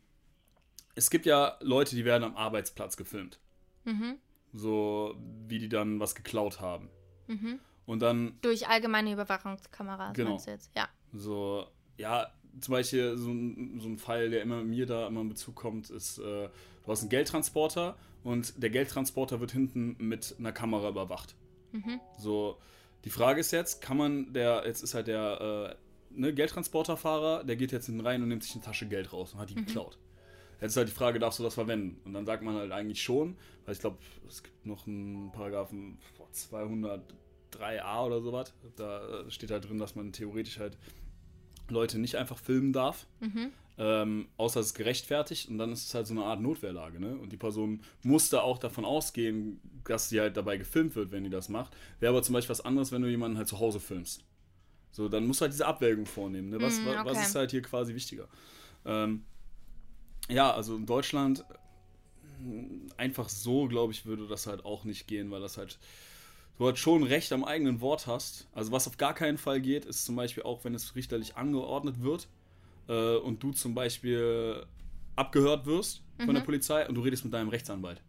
Speaker 1: es gibt ja Leute, die werden am Arbeitsplatz gefilmt.
Speaker 2: Mhm.
Speaker 1: So, wie die dann was geklaut haben.
Speaker 2: Mhm.
Speaker 1: Und dann
Speaker 2: Durch allgemeine Überwachungskameras
Speaker 1: Genau.
Speaker 2: meinst du jetzt? Ja.
Speaker 1: so, ja, zum Beispiel so ein, so ein Fall, der immer mir da immer in Bezug kommt, ist, äh, du hast einen Geldtransporter und der Geldtransporter wird hinten mit einer Kamera überwacht.
Speaker 2: Mhm.
Speaker 1: So, die Frage ist jetzt, kann man der, jetzt ist halt der äh, ne, Geldtransporterfahrer, der geht jetzt hinten rein und nimmt sich eine Tasche Geld raus und hat die geklaut. Jetzt ist halt die Frage, darfst du das verwenden? Und dann sagt man halt eigentlich schon, weil ich glaube, es gibt noch einen Paragraphen boah, 203a oder sowas. Da steht halt drin, dass man theoretisch halt Leute nicht einfach filmen darf.
Speaker 2: Mhm.
Speaker 1: Ähm, außer es ist gerechtfertigt und dann ist es halt so eine Art Notwehrlage, ne? Und die Person musste auch davon ausgehen, dass sie halt dabei gefilmt wird, wenn die das macht. Wäre aber zum Beispiel was anderes, wenn du jemanden halt zu Hause filmst. So, dann musst du halt diese Abwägung vornehmen. Ne? Was,
Speaker 2: Mm,
Speaker 1: wa- was
Speaker 2: okay.
Speaker 1: ist halt hier quasi wichtiger? Ähm, ja, also in Deutschland einfach so, glaube ich, würde das halt auch nicht gehen, weil das halt du halt schon Recht am eigenen Wort hast. Also was auf gar keinen Fall geht, ist zum Beispiel auch, wenn es richterlich angeordnet wird äh, und du zum Beispiel abgehört wirst von der Polizei und du redest mit deinem Rechtsanwalt.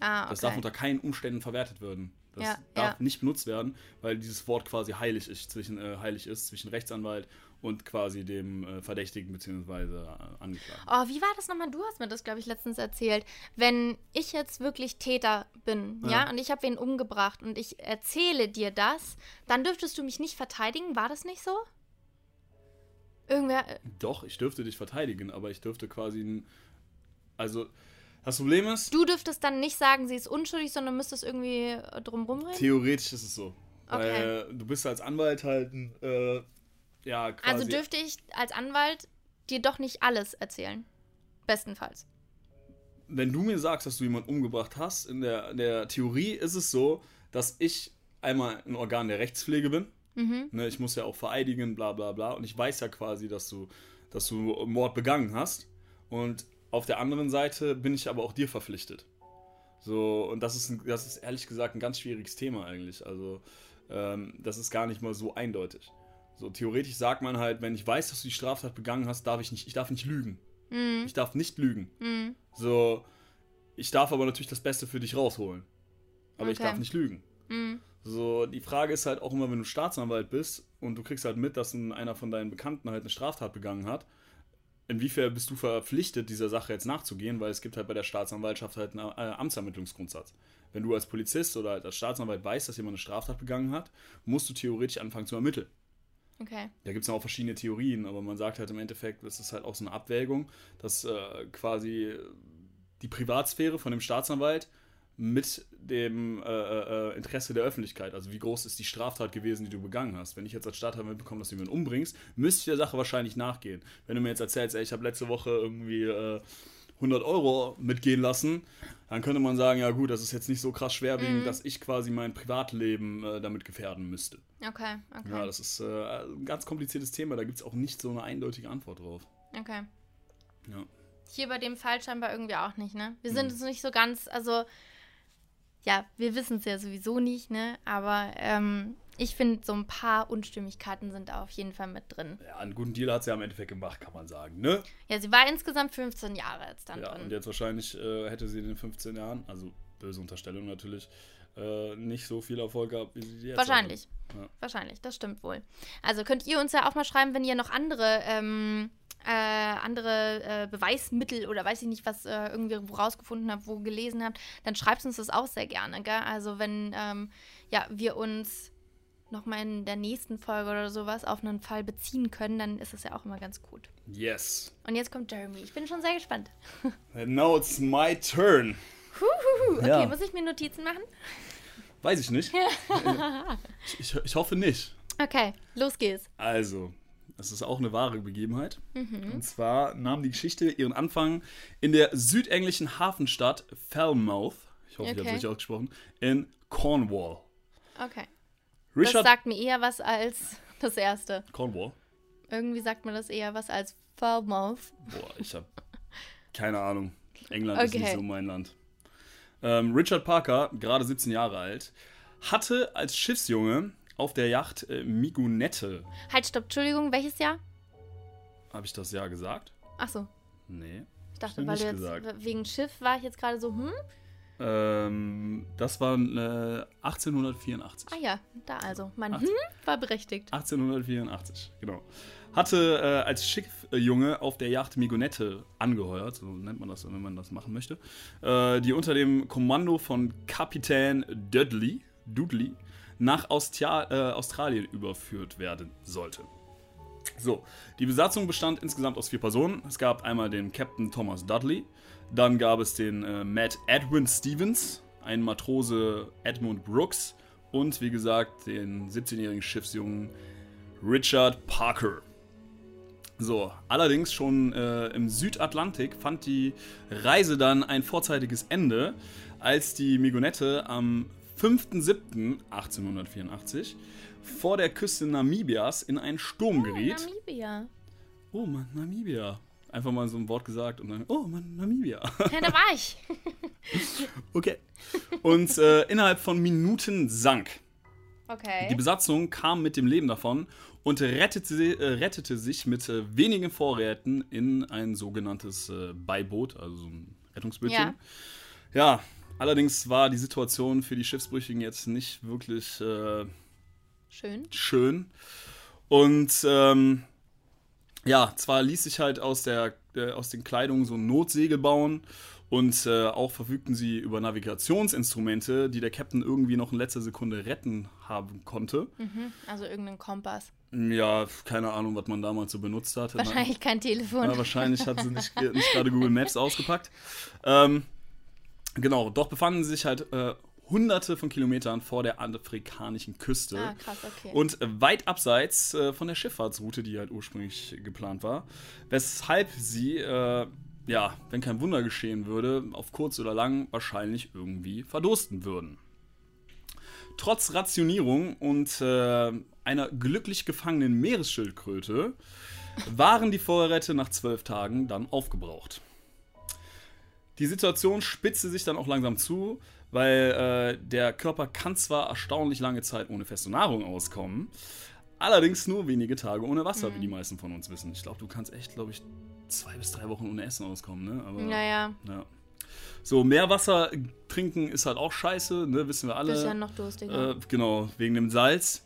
Speaker 2: Ah, okay.
Speaker 1: Das darf unter keinen Umständen verwertet werden. Das
Speaker 2: Ja,
Speaker 1: darf
Speaker 2: ja.
Speaker 1: nicht benutzt werden, weil dieses Wort quasi heilig ist zwischen, äh, heilig ist zwischen Rechtsanwalt und quasi dem äh, Verdächtigen bzw. Äh, Angeklagten.
Speaker 2: Oh, wie war das nochmal? Du hast mir das, glaube ich, letztens erzählt. Wenn ich jetzt wirklich Täter bin, ja,
Speaker 1: Ja.
Speaker 2: und ich habe wen umgebracht und ich erzähle dir das, dann dürftest du mich nicht verteidigen. War das nicht so? Irgendwer. äh,
Speaker 1: Doch, ich dürfte dich verteidigen, aber ich dürfte quasi. Also, das Problem ist,
Speaker 2: Du dürftest dann nicht sagen, sie ist unschuldig, sondern müsstest irgendwie äh, drum rumreden?
Speaker 1: theoretisch ist es so.
Speaker 2: Okay.
Speaker 1: Weil du bist als Anwalt halt ein, äh, ja, quasi.
Speaker 2: Also dürfte ich als Anwalt dir doch nicht alles erzählen. Bestenfalls.
Speaker 1: wenn du mir sagst, dass du jemanden umgebracht hast, in der, in der Theorie ist es so, dass ich einmal ein Organ der Rechtspflege bin.
Speaker 2: Mhm.
Speaker 1: Ne, ich muss ja auch vereidigen, bla bla bla. Und ich weiß ja quasi, dass du, dass du Mord begangen hast. Und auf der anderen Seite bin ich aber auch dir verpflichtet. So, und das ist, ein, das ist ehrlich gesagt ein ganz schwieriges Thema eigentlich. Also, ähm, das ist gar nicht mal so eindeutig. So, theoretisch sagt man halt, wenn ich weiß, dass du die Straftat begangen hast, darf ich nicht, ich darf nicht lügen.
Speaker 2: Mhm.
Speaker 1: Ich darf nicht lügen.
Speaker 2: Mhm.
Speaker 1: So, ich darf aber natürlich das Beste für dich rausholen. Aber ich
Speaker 2: Okay.
Speaker 1: darf nicht lügen.
Speaker 2: Mhm.
Speaker 1: So, die Frage ist halt auch immer, wenn du Staatsanwalt bist und du kriegst halt mit, dass ein, einer von deinen Bekannten halt eine Straftat begangen hat, inwiefern bist du verpflichtet, dieser Sache jetzt nachzugehen, weil es gibt halt bei der Staatsanwaltschaft halt einen äh, Amtsermittlungsgrundsatz. Wenn du als Polizist oder halt als Staatsanwalt weißt, dass jemand eine Straftat begangen hat, musst du theoretisch anfangen zu ermitteln.
Speaker 2: Okay.
Speaker 1: Da gibt es auch verschiedene Theorien, aber man sagt halt im Endeffekt, das ist halt auch so eine Abwägung, dass äh, quasi die Privatsphäre von dem Staatsanwalt mit dem äh, äh, Interesse der Öffentlichkeit, also wie groß ist die Straftat gewesen, die du begangen hast. Wenn ich jetzt als Staatsanwalt mitbekomme, dass du jemanden umbringst, müsste ich der Sache wahrscheinlich nachgehen. Wenn du mir jetzt erzählst, ey, ich habe letzte Woche irgendwie äh, 100 Euro mitgehen lassen, dann könnte man sagen, ja gut, das ist jetzt nicht so krass schwerwiegend, dass ich quasi mein Privatleben äh, damit gefährden müsste.
Speaker 2: Okay. Okay.
Speaker 1: Ja, das ist äh, ein ganz kompliziertes Thema. Da gibt es auch nicht so eine eindeutige Antwort drauf.
Speaker 2: okay.
Speaker 1: Ja.
Speaker 2: Hier bei dem Fall scheinbar irgendwie auch nicht, ne? Wir sind uns nicht so ganz, also ja, wir wissen es ja sowieso nicht, ne? Aber ähm, ich finde, so ein paar Unstimmigkeiten sind da auf jeden Fall mit drin.
Speaker 1: ja, einen guten Deal hat sie ja im Endeffekt gemacht, kann man sagen. Ne?
Speaker 2: Ja, sie war insgesamt 15 Jahre jetzt dann
Speaker 1: Ja,
Speaker 2: drin.
Speaker 1: und jetzt wahrscheinlich äh, hätte sie in den 15 Jahren, also böse Unterstellung natürlich, äh, nicht so viel Erfolg gehabt, wie sie jetzt
Speaker 2: Wahrscheinlich.
Speaker 1: Ja.
Speaker 2: Wahrscheinlich, das stimmt wohl. Also könnt ihr uns ja auch mal schreiben, wenn ihr noch andere, ähm, äh, andere äh, Beweismittel oder weiß ich nicht, was äh, irgendwie rausgefunden habt, wo gelesen habt, dann schreibt uns das auch sehr gerne, gell? Also wenn ähm, ja, wir uns nochmal in der nächsten Folge oder sowas auf einen Fall beziehen können, dann ist das ja auch immer ganz gut.
Speaker 1: Yes.
Speaker 2: Und jetzt kommt Jeremy. Ich bin schon sehr gespannt.
Speaker 1: And now it's my turn.
Speaker 2: Puh, okay,
Speaker 1: Ja.
Speaker 2: muss ich mir Notizen machen?
Speaker 1: Weiß ich nicht. ich, ich, ich hoffe nicht.
Speaker 2: Okay, los geht's.
Speaker 1: Also, das ist auch eine wahre Begebenheit.
Speaker 2: Mhm.
Speaker 1: Und zwar nahm die Geschichte ihren Anfang in der südenglischen Hafenstadt Falmouth, ich hoffe, ich habe
Speaker 2: Okay.
Speaker 1: es richtig ausgesprochen, in Cornwall.
Speaker 2: Okay. Das
Speaker 1: Richard
Speaker 2: sagt mir eher was als das erste.
Speaker 1: Cornwall?
Speaker 2: Irgendwie sagt mir das eher was als Falmouth.
Speaker 1: Boah, ich habe keine Ahnung. England ist
Speaker 2: Okay.
Speaker 1: nicht so mein Land. Ähm, Richard Parker, gerade 17 Jahre alt, hatte als Schiffsjunge auf der Yacht äh, Migunette,
Speaker 2: Halt, stopp, Entschuldigung, welches Jahr?
Speaker 1: habe ich das Jahr gesagt?
Speaker 2: Ach so,
Speaker 1: Nee.
Speaker 2: ich dachte, weil du jetzt
Speaker 1: gesagt.
Speaker 2: wegen Schiff war ich jetzt gerade so, hm?
Speaker 1: Ähm, das war äh, 1884.
Speaker 2: Ah ja, da also. Mein. Hm war berechtigt.
Speaker 1: 1884, genau. Hatte äh, als Schiffjunge auf der Yacht Migonette angeheuert, so nennt man das, wenn man das machen möchte, äh, die unter dem Kommando von Kapitän Dudley, Dudley nach Austia äh, Australien überführt werden sollte. So, die Besatzung bestand insgesamt aus vier Personen. Es gab einmal den Captain Thomas Dudley, dann gab es den äh, Matt Edwin Stevens, einen Matrose Edmund Brooks und wie gesagt den 17-jährigen Schiffsjungen Richard Parker. So, allerdings schon äh, im Südatlantik fand die Reise dann ein vorzeitiges Ende, als die Migonette am 5.7.1884 vor der Küste Namibias in einen Sturm geriet.
Speaker 2: Namibia.
Speaker 1: Oh Mann, Namibia. Einfach mal so ein Wort gesagt und dann, oh Mann, Namibia.
Speaker 2: Ja, da war ich.
Speaker 1: okay. Und äh, innerhalb von Minuten sank.
Speaker 2: Okay.
Speaker 1: Die Besatzung kam mit dem Leben davon und rettete, äh, rettete sich mit äh, wenigen Vorräten in ein sogenanntes äh, Beiboot, also so ein Rettungsbötchen. Ja. allerdings war die Situation für die Schiffsbrüchigen jetzt nicht wirklich äh,
Speaker 2: Schön.
Speaker 1: schön. Und ähm, ja, zwar ließ sich halt aus, der, äh, aus den Kleidungen so ein Notsegel bauen und äh, auch verfügten sie über Navigationsinstrumente, die der Captain irgendwie noch in letzter Sekunde retten haben konnte.
Speaker 2: Mhm. Also irgendein Kompass.
Speaker 1: Ja, keine Ahnung, was man damals so benutzt hat.
Speaker 2: Wahrscheinlich kein Telefon.
Speaker 1: Ja, wahrscheinlich hat sie nicht, nicht gerade Google Maps ausgepackt. Ähm, genau, doch befanden sie sich halt äh, hunderte von Kilometern vor der afrikanischen Küste.
Speaker 2: Ah, krass, okay.
Speaker 1: Und weit abseits äh, von der Schifffahrtsroute, die halt ursprünglich geplant war. Weshalb sie, äh, ja, wenn kein Wunder geschehen würde, auf kurz oder lang wahrscheinlich irgendwie verdursten würden. Trotz Rationierung und äh, einer glücklich gefangenen Meeresschildkröte waren die Vorräte nach zwölf Tagen dann aufgebraucht. Die Situation spitzte sich dann auch langsam zu, weil äh, der Körper kann zwar erstaunlich lange Zeit ohne feste Nahrung auskommen, allerdings nur wenige Tage ohne Wasser,
Speaker 2: Mhm.
Speaker 1: wie die meisten von uns wissen. Ich glaube, du kannst echt, glaube ich, zwei bis drei Wochen ohne Essen auskommen, ne? Aber,
Speaker 2: naja,
Speaker 1: ja. So, Meerwasser trinken ist halt auch scheiße, ne? Wissen wir
Speaker 2: du bist ja
Speaker 1: alle.
Speaker 2: noch durstiger.
Speaker 1: Äh, genau, wegen dem Salz.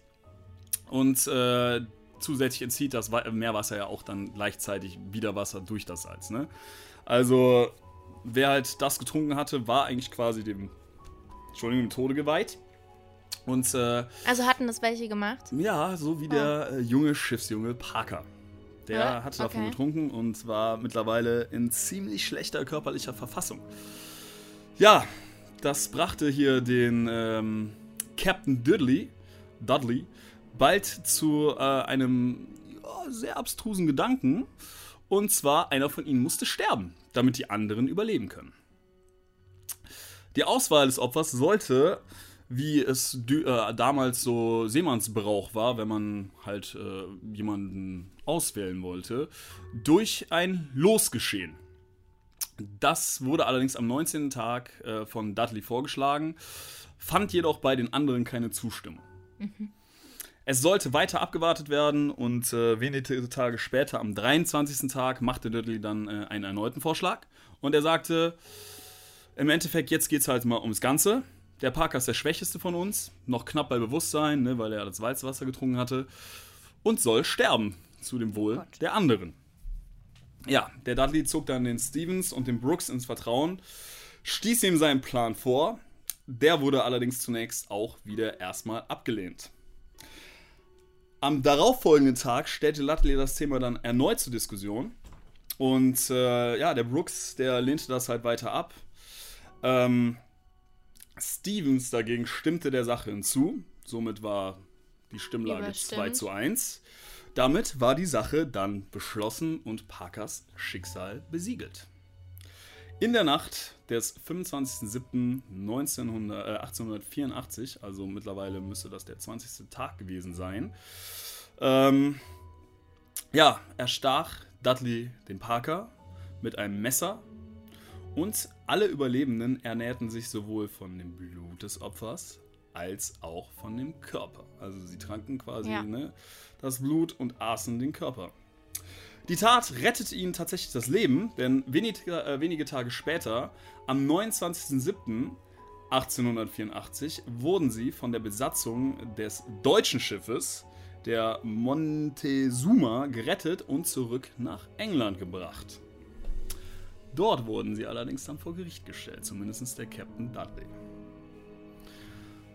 Speaker 1: Und äh, zusätzlich entzieht das Wa- Meerwasser ja auch dann gleichzeitig wieder Wasser durch das Salz, ne? Also, wer halt das getrunken hatte, war eigentlich quasi dem, Entschuldigung, dem Tode geweiht. Und äh,
Speaker 2: also hatten das welche gemacht?
Speaker 1: ja, so wie der äh, junge Schiffsjunge Parker. Der
Speaker 2: Ja,
Speaker 1: hatte davon
Speaker 2: okay.
Speaker 1: getrunken und war mittlerweile in ziemlich schlechter körperlicher Verfassung. Ja, das brachte hier den ähm, Captain Dudley, Dudley bald zu äh, einem ja, sehr abstrusen Gedanken. Und zwar, einer von ihnen musste sterben, damit die anderen überleben können. Die Auswahl des Opfers sollte, wie es äh, damals so Seemannsbrauch war, wenn man halt äh, jemanden auswählen wollte, durch ein Los geschehen. Das wurde allerdings am 19. Tag äh, von Dudley vorgeschlagen, fand jedoch bei den anderen keine Zustimmung. Es sollte weiter abgewartet werden und äh, wenige Tage später, am 23. Tag, machte Dudley dann äh, einen erneuten Vorschlag und er sagte, im Endeffekt, jetzt geht es halt mal ums Ganze. Der Parker ist der Schwächeste von uns, noch knapp bei Bewusstsein, ne, weil er das Salzwasser getrunken hatte, und soll sterben zu dem Wohl
Speaker 2: Gott.
Speaker 1: der anderen. Ja, der Dudley zog dann den Stevens und den Brooks ins Vertrauen, stieß ihm seinen Plan vor. Der wurde allerdings zunächst auch wieder erstmal abgelehnt. Am darauffolgenden Tag stellte Dudley das Thema dann erneut zur Diskussion. Und äh, ja, der Brooks, der lehnte das halt weiter ab. Ähm, Stevens dagegen stimmte der Sache hinzu. Somit war die Stimmlage
Speaker 2: Überstimmt.
Speaker 1: 2 zu 1. Damit war die Sache dann beschlossen und Parkers Schicksal besiegelt. In der Nacht des 25.07.1884, äh, 1884, also mittlerweile müsste das der 20. Tag gewesen sein, ähm, ja, erstach Dudley den Parker mit einem Messer und alle Überlebenden ernährten sich sowohl von dem Blut des Opfers als auch von dem Körper. Also sie tranken quasi
Speaker 2: Ja.
Speaker 1: ne, das Blut und aßen den Körper. Die Tat rettete ihnen tatsächlich das Leben, denn wenige, äh, wenige Tage später, am 29.07.1884, wurden sie von der Besatzung des deutschen Schiffes, der Montezuma, gerettet und zurück nach England gebracht. Dort wurden sie allerdings dann vor Gericht gestellt, zumindest der Captain Dudley.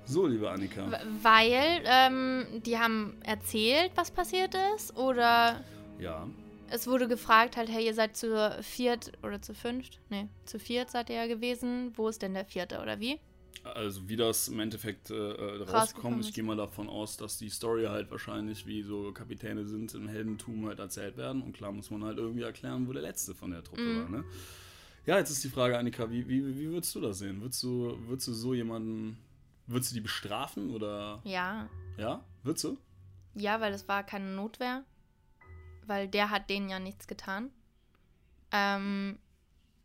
Speaker 1: So, liebe Annika.
Speaker 2: Weil ähm, die haben erzählt, was passiert ist, oder
Speaker 1: Ja.
Speaker 2: es wurde gefragt, halt, hey, ihr seid zu viert oder zu fünft? Nee, zu viert seid ihr ja gewesen. Wo ist denn der vierte oder wie?
Speaker 1: Also wie das im Endeffekt äh, äh,
Speaker 2: Rausgekommen
Speaker 1: rauskommt, ich gehe mal davon aus, dass die Story halt wahrscheinlich, wie so Kapitäne sind, im Heldentum halt erzählt werden. Und klar muss man halt irgendwie erklären, wo der Letzte von der Truppe
Speaker 2: Mhm.
Speaker 1: war, ne? Ja, jetzt ist die Frage, Annika, wie, wie, wie würdest du das sehen? Würdest du, würdest du so jemanden, würdest du die bestrafen oder,
Speaker 2: Ja,
Speaker 1: ja? Würdest du?
Speaker 2: Ja, weil es war keine Notwehr. Weil der hat denen ja nichts getan. Ähm,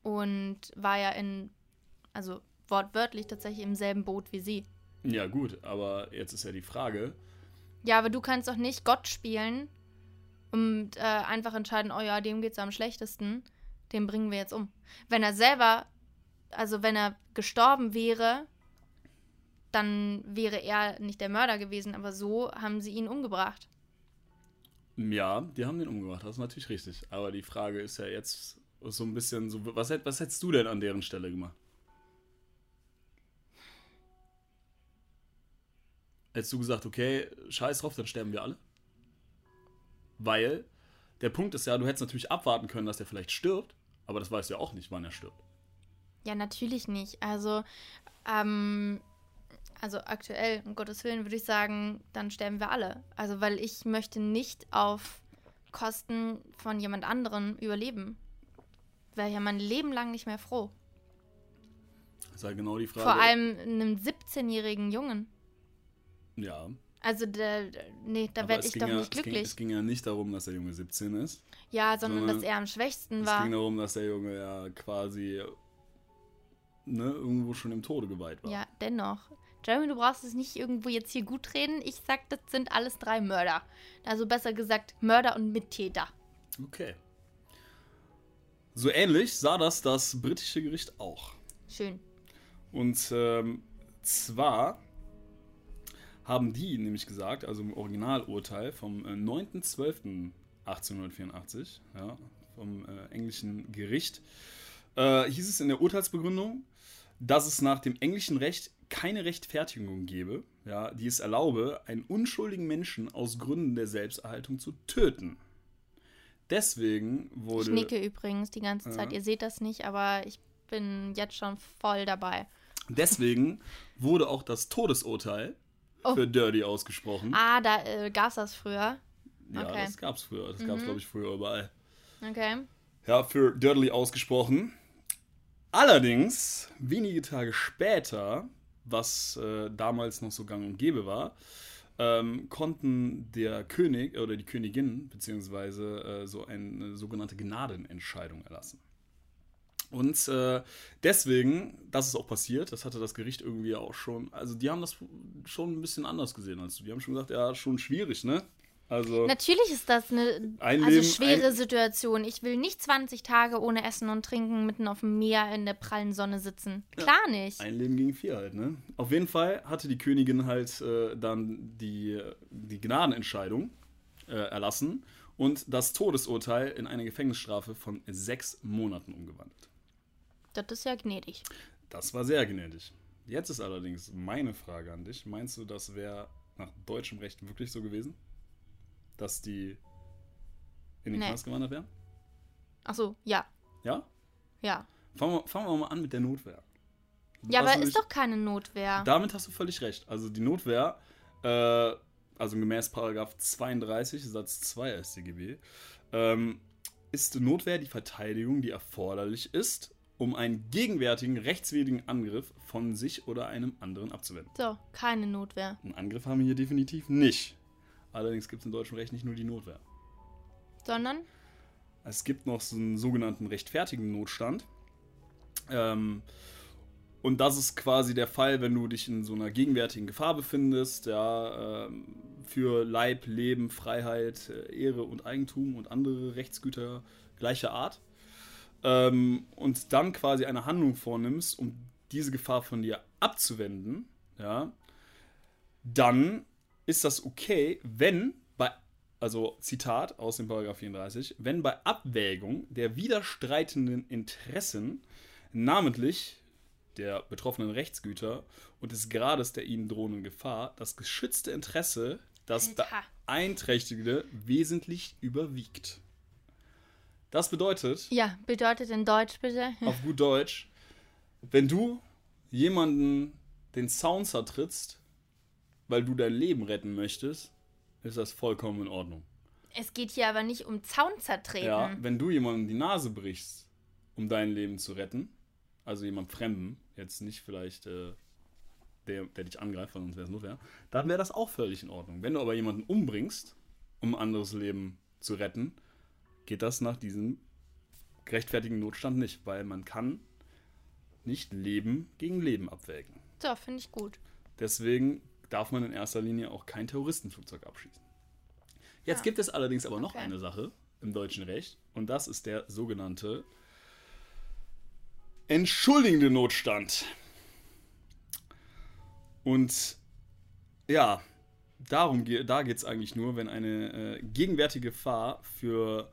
Speaker 2: und war ja in, also wortwörtlich tatsächlich im selben Boot wie sie.
Speaker 1: Ja, gut, aber jetzt ist ja die Frage.
Speaker 2: Ja, aber du kannst doch nicht Gott spielen und äh, einfach entscheiden, oh ja, dem geht's am schlechtesten, den bringen wir jetzt um. Wenn er selber, also wenn er gestorben wäre, dann wäre er nicht der Mörder gewesen, aber so haben sie ihn umgebracht.
Speaker 1: Ja, die haben den umgebracht, das ist natürlich richtig. Aber die Frage ist ja jetzt so ein bisschen so, was, hätt- was hättest du denn an deren Stelle gemacht? Hättest du gesagt, okay, scheiß drauf, dann sterben wir alle? Weil der Punkt ist ja, du hättest natürlich abwarten können, dass der vielleicht stirbt, aber das weißt du ja auch nicht, wann er stirbt.
Speaker 2: Ja, natürlich nicht. Also, ähm, also aktuell, um Gottes Willen, würde ich sagen, dann sterben wir alle. Also, weil ich möchte nicht auf Kosten von jemand anderem überleben. Wäre ja mein Leben lang nicht mehr froh.
Speaker 1: Das ist halt genau die Frage.
Speaker 2: Vor allem einem 17-jährigen Jungen.
Speaker 1: Ja.
Speaker 2: Also, der, der- nee, da werde
Speaker 1: es
Speaker 2: ich doch
Speaker 1: ja,
Speaker 2: nicht
Speaker 1: Es ging,
Speaker 2: glücklich.
Speaker 1: es ging ja nicht darum, dass der Junge 17 ist.
Speaker 2: ja, sondern
Speaker 1: sondern
Speaker 2: dass er am schwächsten
Speaker 1: Es
Speaker 2: war.
Speaker 1: ging darum, dass der Junge ja quasi ne, irgendwo schon im Tode geweiht war.
Speaker 2: Ja, dennoch. Jeremy, du brauchst es nicht irgendwo jetzt hier gut reden. Ich sag, das sind alles drei Mörder. Also besser gesagt, Mörder und Mittäter.
Speaker 1: Okay. So ähnlich sah das das britische Gericht auch.
Speaker 2: Schön.
Speaker 1: Und ähm, zwar haben die nämlich gesagt, also im Originalurteil vom äh, 9.12.1884, ja, vom äh, englischen Gericht, äh, hieß es in der Urteilsbegründung, dass es nach dem englischen Recht keine Rechtfertigung gebe, ja, die es erlaube, einen unschuldigen Menschen aus Gründen der Selbsterhaltung zu töten. Deswegen
Speaker 2: Ich
Speaker 1: wurde.
Speaker 2: nicke übrigens die ganze Zeit.
Speaker 1: Ja.
Speaker 2: Ihr seht das nicht, aber ich bin jetzt schon voll dabei.
Speaker 1: Deswegen wurde auch das Todesurteil
Speaker 2: Oh.
Speaker 1: für Dirty ausgesprochen.
Speaker 2: Ah, da äh, gab's das früher.
Speaker 1: ja,
Speaker 2: okay.
Speaker 1: das gab's früher. Das gab's, glaube ich, früher überall.
Speaker 2: Okay.
Speaker 1: Ja, für Dirty ausgesprochen. Allerdings, wenige Tage später, was äh, damals noch so gang und gäbe war, ähm, konnten der König oder die Königin beziehungsweise äh, so eine sogenannte Gnadenentscheidung erlassen. Und äh, deswegen, das ist auch passiert, das hatte das Gericht irgendwie auch schon, also die haben das schon ein bisschen anders gesehen als du. Die haben schon gesagt, ja, schon schwierig, ne? Also,
Speaker 2: Natürlich ist das eine
Speaker 1: Ein
Speaker 2: also schwere Situation. Ich will nicht 20 Tage ohne Essen und Trinken mitten auf dem Meer in der prallen Sonne sitzen. Klar nicht.
Speaker 1: Ein Leben gegen vier halt, ne? Auf jeden Fall hatte die Königin halt äh, dann die, die Gnadenentscheidung äh, erlassen und das Todesurteil in eine Gefängnisstrafe von sechs Monaten umgewandelt.
Speaker 2: Das ist ja gnädig.
Speaker 1: Das war sehr gnädig. Jetzt ist allerdings meine Frage an dich. Meinst du, das wäre nach deutschem Recht wirklich so gewesen? Dass die in den
Speaker 2: Nee.
Speaker 1: Knast gewandert wären?
Speaker 2: Ach so, ja.
Speaker 1: Ja?
Speaker 2: Ja.
Speaker 1: Fangen wir, fangen wir mal an mit der Notwehr.
Speaker 2: Ja,
Speaker 1: Was
Speaker 2: aber ist doch keine Notwehr.
Speaker 1: Damit hast du völlig recht. Also die Notwehr, äh, also gemäß Paragraph 32 Satz 2 StGB, ähm, ist Notwehr die Verteidigung, die erforderlich ist, um einen gegenwärtigen rechtswidrigen Angriff von sich oder einem anderen abzuwenden.
Speaker 2: So, keine Notwehr.
Speaker 1: Einen Angriff haben wir hier definitiv nicht. Allerdings gibt es im deutschen Recht nicht nur die Notwehr.
Speaker 2: Sondern?
Speaker 1: Es gibt noch so einen sogenannten rechtfertigen Notstand. Ähm, und das ist quasi der Fall, wenn du dich in so einer gegenwärtigen Gefahr befindest, ja, ähm, für Leib, Leben, Freiheit, äh, Ehre und Eigentum und andere Rechtsgüter gleicher Art. Ähm, und dann quasi eine Handlung vornimmst, um diese Gefahr von dir abzuwenden, ja, dann ist das okay, wenn bei, also Zitat aus dem Paragraph 34, wenn bei Abwägung der widerstreitenden Interessen, namentlich der betroffenen Rechtsgüter und des Grades der ihnen drohenden Gefahr, das geschützte Interesse, das
Speaker 2: Alter.
Speaker 1: beeinträchtigende, wesentlich überwiegt. Das bedeutet,
Speaker 2: Ja, bedeutet in Deutsch bitte.
Speaker 1: auf gut Deutsch, wenn du jemanden den Zaun zertrittst, weil du dein Leben retten möchtest, ist das vollkommen in Ordnung.
Speaker 2: Es geht hier aber nicht um Zaun zertreten.
Speaker 1: Ja, wenn du jemandem die Nase brichst, um dein Leben zu retten, also jemand Fremden, jetzt nicht vielleicht äh, der, der dich angreift, weil sonst wäre es Notwehr, dann wäre das auch völlig in Ordnung. Wenn du aber jemanden umbringst, um ein anderes Leben zu retten, geht das nach diesem gerechtfertigen Notstand nicht, weil man kann nicht Leben gegen Leben abwägen.
Speaker 2: So, finde ich gut.
Speaker 1: Deswegen darf man in erster Linie auch kein Terroristenflugzeug abschießen. Jetzt
Speaker 2: Ja.
Speaker 1: gibt es allerdings aber noch
Speaker 2: Okay.
Speaker 1: eine Sache im deutschen Recht und das ist der sogenannte entschuldigende Notstand. Und ja, darum da geht es eigentlich nur, wenn eine äh, gegenwärtige Gefahr für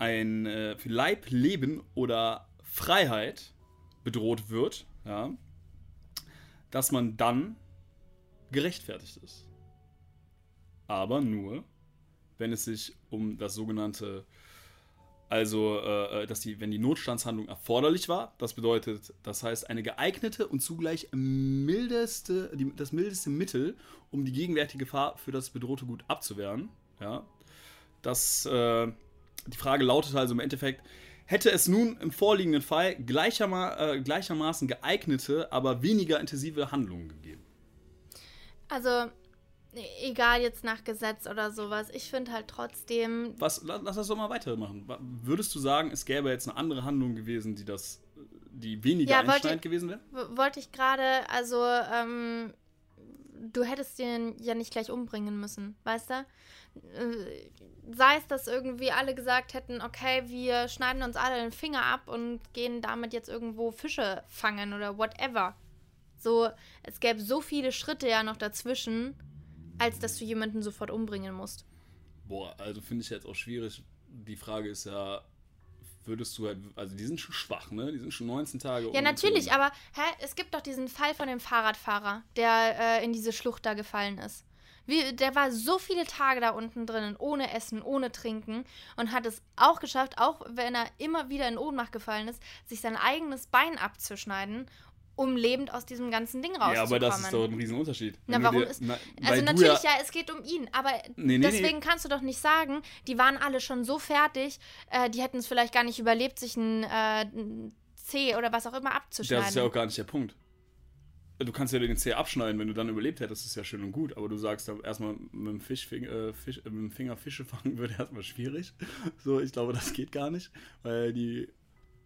Speaker 1: ein äh, Leib, Leben oder Freiheit bedroht wird, ja, dass man dann gerechtfertigt ist. Aber nur, wenn es sich um das sogenannte, also, äh, äh, dass die, wenn die Notstandshandlung erforderlich war, das bedeutet, das heißt, eine geeignete und zugleich mildeste, die, das mildeste Mittel, um die gegenwärtige Gefahr für das bedrohte Gut abzuwehren. Ja, das, äh, die Frage lautet also im Endeffekt, hätte es nun im vorliegenden Fall gleicherma äh, gleichermaßen geeignete, aber weniger intensive Handlungen gegeben?
Speaker 2: Also, egal jetzt nach Gesetz oder sowas, ich finde halt trotzdem,
Speaker 1: Was, la- lass das doch mal weitermachen. Würdest du sagen, es gäbe jetzt eine andere Handlung gewesen, die das, die weniger
Speaker 2: Ja,
Speaker 1: einschneidend gewesen wäre?
Speaker 2: wollte ich gerade, also, ähm, du hättest den ja nicht gleich umbringen müssen, weißt du? Äh, sei es, dass irgendwie alle gesagt hätten, okay, wir schneiden uns alle den Finger ab und gehen damit jetzt irgendwo Fische fangen oder whatever. So, es gäbe so viele Schritte ja noch dazwischen, als dass du jemanden sofort umbringen musst.
Speaker 1: Boah, also finde ich jetzt auch schwierig. Die Frage ist ja, würdest du halt, also die sind schon schwach, ne? Die sind schon 19 Tage.
Speaker 2: Ja, natürlich, aber hä, es gibt doch diesen Fall von dem Fahrradfahrer, der äh, in diese Schlucht da gefallen ist. Wie, der war so viele Tage da unten drinnen, ohne Essen, ohne Trinken und hat es auch geschafft, auch wenn er immer wieder in Ohnmacht gefallen ist, sich sein eigenes Bein abzuschneiden, um lebend aus diesem ganzen Ding rauszukommen.
Speaker 1: Ja, aber das ist doch ein Riesenunterschied.
Speaker 2: Na,
Speaker 1: Wenn
Speaker 2: warum
Speaker 1: dir-
Speaker 2: ist-
Speaker 1: na,
Speaker 2: Also natürlich, ja, es geht um ihn, aber
Speaker 1: Nee, nee,
Speaker 2: deswegen
Speaker 1: nee.
Speaker 2: kannst du doch nicht sagen, die waren alle schon so fertig, äh, die hätten es vielleicht gar nicht überlebt, sich ein, äh, Zeh oder was auch immer abzuschneiden.
Speaker 1: Das ist ja auch gar nicht der Punkt. Du kannst ja den Zeh abschneiden, wenn du dann überlebt hättest, ist ja schön und gut. Aber du sagst erstmal mit dem, Fisch, äh, Fisch, äh, mit dem Finger Fische fangen würde erstmal schwierig. So, ich glaube, das geht gar nicht, weil die,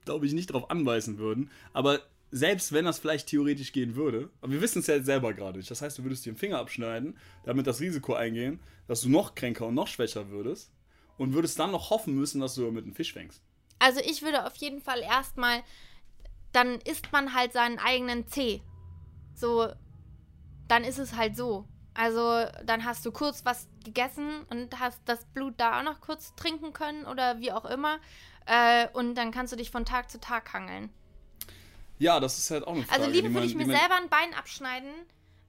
Speaker 1: glaube ich, nicht darauf anbeißen würden. Aber selbst wenn das vielleicht theoretisch gehen würde, aber wir wissen es ja jetzt selber gerade nicht. Das heißt, du würdest dir den Finger abschneiden, damit das Risiko eingehen, dass du noch kränker und noch schwächer würdest und würdest dann noch hoffen müssen, dass du mit einem Fisch fängst.
Speaker 2: Also ich würde auf jeden Fall erstmal, dann isst man halt seinen eigenen Zeh. So, dann ist es halt so. Also dann hast du kurz was gegessen und hast das Blut da auch noch kurz trinken können oder wie auch immer. Äh, und dann kannst du dich von Tag zu Tag hangeln.
Speaker 1: Ja, das ist halt auch eine Frage.
Speaker 2: Also lieber würde ich mir selber ein Bein abschneiden,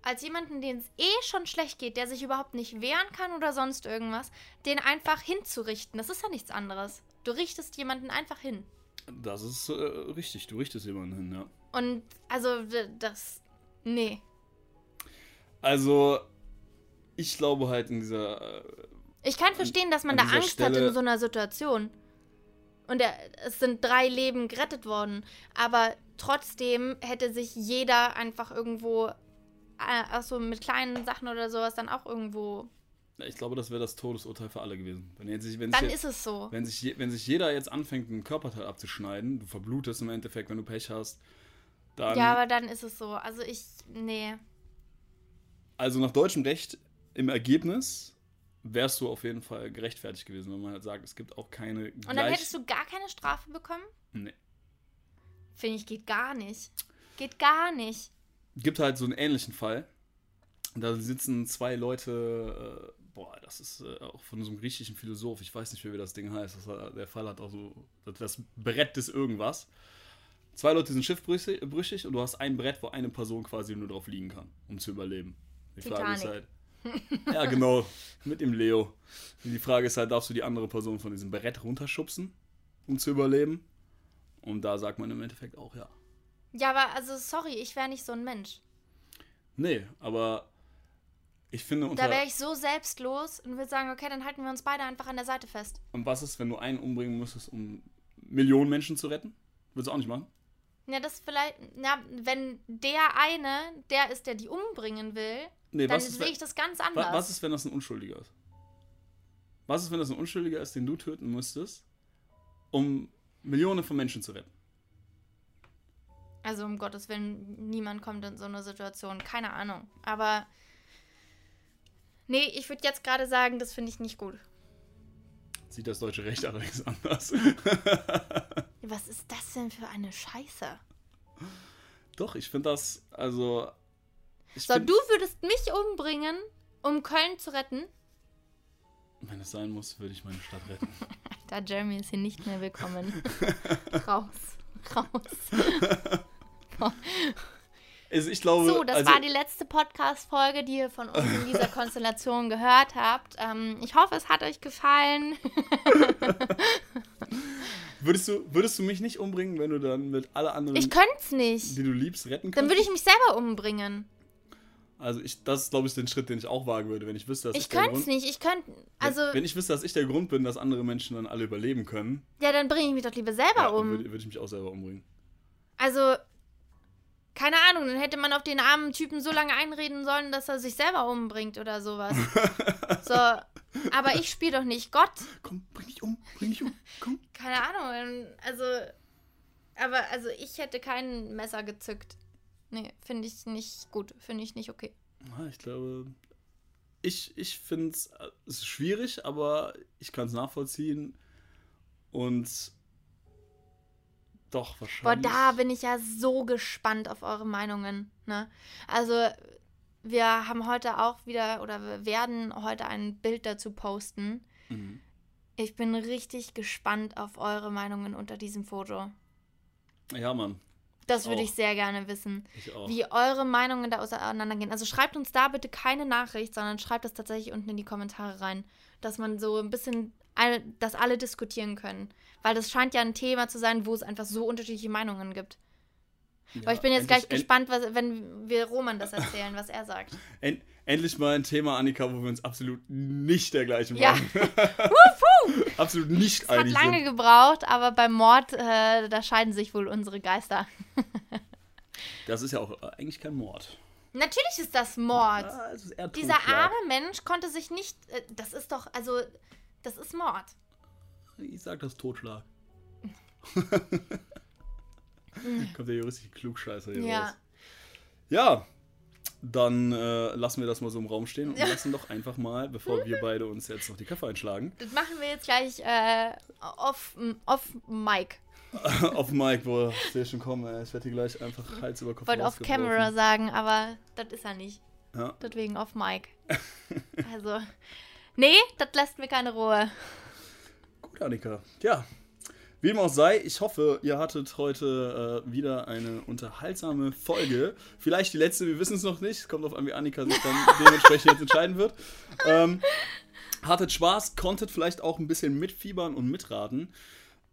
Speaker 2: als jemanden, den es eh schon schlecht geht, der sich überhaupt nicht wehren kann oder sonst irgendwas, den einfach hinzurichten. Das ist ja nichts anderes. Du richtest jemanden einfach hin.
Speaker 1: Das ist äh, richtig, du richtest jemanden hin, ja.
Speaker 2: Und also das. Nee.
Speaker 1: Also, ich glaube halt in dieser. Äh,
Speaker 2: Ich kann verstehen, dass man
Speaker 1: an
Speaker 2: da Angst hat
Speaker 1: Stelle-
Speaker 2: in so einer Situation. Und er, es sind drei Leben gerettet worden. Aber trotzdem hätte sich jeder einfach irgendwo, äh, auch so mit kleinen Sachen oder sowas, dann auch irgendwo.
Speaker 1: ich glaube, das wäre das Todesurteil für alle gewesen. Wenn, jetzt, sich- wenn, sich
Speaker 2: Dann
Speaker 1: jetzt,
Speaker 2: ist es so.
Speaker 1: wenn, sich, wenn sich jeder jetzt anfängt, einen Körperteil abzuschneiden, du verblutest im Endeffekt, wenn du Pech hast, dann.
Speaker 2: Ja, aber dann ist es so. Also ich. Nee.
Speaker 1: also nach deutschem Recht im Ergebnis wärst du auf jeden Fall gerechtfertigt gewesen, wenn man halt sagt, es gibt auch keine.
Speaker 2: Und dann hättest du gar keine Strafe bekommen?
Speaker 1: Nee.
Speaker 2: Finde ich, geht gar nicht. Geht gar nicht.
Speaker 1: gibt halt so einen ähnlichen Fall. Da sitzen zwei Leute, äh, boah, das ist äh, auch von so einem griechischen Philosoph, ich weiß nicht wie das Ding heißt. Das, hat- der Fall hat auch so das, Brett des irgendwas. Zwei Leute sind schiffbrüchig brüchig und du hast ein Brett, wo eine Person quasi nur drauf liegen kann, um zu überleben. Die Frage ist halt. ja, genau, mit dem Leo. Die Frage ist halt, darfst du die andere Person von diesem Brett runterschubsen, um zu überleben? Und da sagt man im Endeffekt auch ja.
Speaker 2: Ja, aber also sorry, ich wäre nicht so ein Mensch.
Speaker 1: Nee, aber ich finde.
Speaker 2: Da wäre ich so selbstlos und würde sagen, okay, dann halten wir uns beide einfach an der Seite fest.
Speaker 1: Und was ist, wenn du einen umbringen müsstest, um Millionen Menschen zu retten? Würdest du auch nicht machen?
Speaker 2: Ja, das vielleicht, ja, wenn der eine, der ist, der die umbringen will,
Speaker 1: Nee,
Speaker 2: dann sehe ich das ganz anders.
Speaker 1: was ist, wenn das ein Unschuldiger ist? Was ist, wenn das ein Unschuldiger ist, den du töten müsstest, um Millionen von Menschen zu retten?
Speaker 2: Also um Gottes Willen, niemand kommt in so eine Situation. Keine Ahnung. Aber nee, ich würde jetzt gerade sagen, das finde ich nicht gut.
Speaker 1: Sieht das deutsche Recht allerdings anders.
Speaker 2: Was ist das denn für eine Scheiße?
Speaker 1: Doch, ich finde das, also. Ich
Speaker 2: So,
Speaker 1: find,
Speaker 2: du würdest mich umbringen, um Köln zu retten?
Speaker 1: Wenn es sein muss, würde ich meine Stadt retten.
Speaker 2: Da Jeremy ist hier nicht mehr willkommen. raus. Raus.
Speaker 1: Also ich glaube,
Speaker 2: So, das
Speaker 1: also,
Speaker 2: war die letzte Podcast-Folge, die ihr von uns in dieser Konstellation gehört habt. Ähm, ich hoffe, es hat euch gefallen.
Speaker 1: würdest, du, würdest du mich nicht umbringen, wenn du dann mit alle anderen,
Speaker 2: Ich könnte es nicht.
Speaker 1: die du liebst, retten
Speaker 2: Dann
Speaker 1: könntest?
Speaker 2: würde ich mich selber umbringen.
Speaker 1: Also ich, das ist, glaube ich, den Schritt, den ich auch wagen würde, wenn ich wüsste, dass
Speaker 2: Ich
Speaker 1: der
Speaker 2: könnte es
Speaker 1: Grund,
Speaker 2: nicht. Ich könnte. Also,
Speaker 1: wenn, wenn ich wüsste, dass ich der Grund bin, dass andere Menschen dann alle überleben können,
Speaker 2: ja, dann bringe ich mich doch lieber selber
Speaker 1: ja,
Speaker 2: um.
Speaker 1: würde, würde ich mich auch selber umbringen.
Speaker 2: Also, keine Ahnung, dann hätte man auf den armen Typen so lange einreden sollen, dass er sich selber umbringt oder sowas. so, aber ich spiele doch nicht Gott.
Speaker 1: Komm, bring dich um, bring dich um, komm.
Speaker 2: Keine Ahnung, also, aber also ich hätte kein Messer gezückt. Nee, finde ich nicht gut, finde ich nicht okay.
Speaker 1: Ich glaube, ich, ich finde es es ist schwierig, aber ich kann es nachvollziehen. Und doch,
Speaker 2: Boah,
Speaker 1: wahrscheinlich.
Speaker 2: da bin ich ja so gespannt auf eure Meinungen. Ne? Also, wir haben heute auch wieder, oder wir werden heute ein Bild dazu posten.
Speaker 1: Mhm.
Speaker 2: Ich bin richtig gespannt auf eure Meinungen unter diesem Foto.
Speaker 1: Ja, Mann.
Speaker 2: Das würde ich sehr gerne wissen. Wie eure Meinungen da auseinandergehen. Also schreibt uns da bitte keine Nachricht, sondern schreibt das tatsächlich unten in die Kommentare rein. Dass man so ein bisschen, dass alle diskutieren können. Weil das scheint ja ein Thema zu sein, wo es einfach so unterschiedliche Meinungen gibt.
Speaker 1: Ja,
Speaker 2: Aber ich bin jetzt gleich gespannt, was, wenn wir Roman das erzählen, was er sagt.
Speaker 1: End, endlich mal ein Thema, Annika, wo wir uns absolut nicht der gleichen
Speaker 2: Ja.
Speaker 1: Meinung Absolut nicht
Speaker 2: Es hat
Speaker 1: einig
Speaker 2: lange
Speaker 1: sind.
Speaker 2: gebraucht, aber beim Mord, äh, da scheiden sich wohl unsere Geister.
Speaker 1: Das ist ja auch äh, eigentlich kein Mord.
Speaker 2: Natürlich ist das Mord.
Speaker 1: Ah, ist
Speaker 2: Dieser arme Mensch konnte sich nicht. Äh, das ist doch, also, das ist Mord.
Speaker 1: Ich sag das Totschlag. Kommt der juristische Klugscheißer hier
Speaker 2: Ja.
Speaker 1: raus. Ja, dann äh, lassen wir das mal so im Raum stehen und lassen doch einfach mal, bevor wir beide uns jetzt noch die Köpfe einschlagen,
Speaker 2: Das machen wir jetzt gleich äh, off, off Mic.
Speaker 1: auf Mike, wo ich sehe schon kommen, ey. ich werde hier gleich einfach Hals über Kopf
Speaker 2: Ich wollte
Speaker 1: rausgeworfen.
Speaker 2: Camera sagen, aber das ist er nicht.
Speaker 1: Ja.
Speaker 2: Deswegen off Mic. also, nee, das lässt mir keine Ruhe.
Speaker 1: Gut, Annika. Ja, wie dem auch sei, ich hoffe, ihr hattet heute äh, wieder eine unterhaltsame Folge. Vielleicht die letzte, wir wissen es noch nicht. Kommt auf an, wie Annika sich dann dementsprechend jetzt entscheiden wird. Ähm, hattet Spaß, konntet vielleicht auch ein bisschen mitfiebern und mitraten.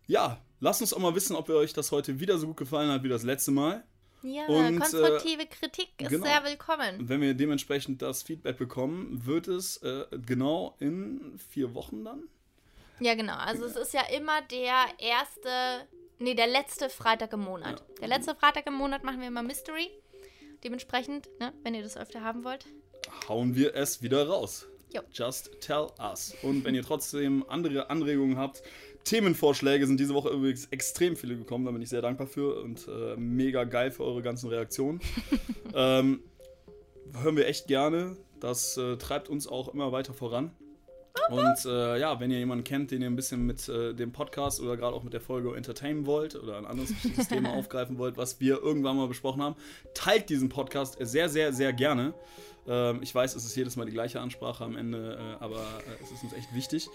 Speaker 1: Ja, lasst uns auch mal wissen, ob ihr euch das heute wieder so gut gefallen hat wie das letzte Mal.
Speaker 2: Ja,
Speaker 1: Und,
Speaker 2: konstruktive Kritik ist
Speaker 1: genau.
Speaker 2: sehr willkommen.
Speaker 1: Und wenn wir dementsprechend das Feedback bekommen, wird es äh, genau in vier Wochen dann
Speaker 2: Ja, genau. Also es ist ja immer der erste, nee, der letzte Freitag im Monat.
Speaker 1: Ja.
Speaker 2: Der letzte Freitag im Monat machen wir immer Mystery. Dementsprechend, ne, wenn ihr das öfter haben wollt.
Speaker 1: hauen wir es wieder raus.
Speaker 2: Jo.
Speaker 1: Just tell us. Und wenn ihr trotzdem andere Anregungen habt, Themenvorschläge sind diese Woche übrigens extrem viele gekommen, da bin ich sehr dankbar für und äh, mega geil für eure ganzen Reaktionen. ähm, hören wir echt gerne. Das äh, treibt uns auch immer weiter voran. Und äh, ja, wenn ihr jemanden kennt, den ihr ein bisschen mit äh, dem Podcast oder gerade auch mit der Folge entertainen wollt oder ein anderes bestimmtes Thema aufgreifen wollt, was wir irgendwann mal besprochen haben, teilt diesen Podcast sehr, sehr, sehr gerne. Ähm, ich weiß, es ist jedes Mal die gleiche Ansprache am Ende, äh, aber äh, es ist uns echt wichtig.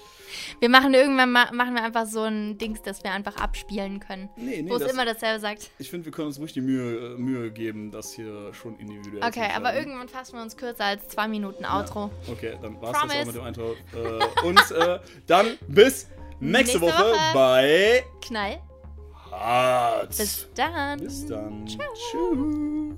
Speaker 2: Wir machen irgendwann machen wir einfach so ein Dings, das wir einfach abspielen können.
Speaker 1: Nee, nee,
Speaker 2: wo es
Speaker 1: das,
Speaker 2: immer dasselbe sagt.
Speaker 1: ich finde, wir können uns ruhig die Mühe, äh, Mühe geben, das hier schon individuell zu
Speaker 2: Okay, aber irgendwann fassen wir uns kürzer als zwei Minuten Outro.
Speaker 1: Okay, dann war es das auch mit dem. Äh, und äh, dann bis nächste,
Speaker 2: Nächste
Speaker 1: Woche,
Speaker 2: Woche.
Speaker 1: bei
Speaker 2: Knall.
Speaker 1: Hart.
Speaker 2: Bis dann.
Speaker 1: Bis dann. Tschüss.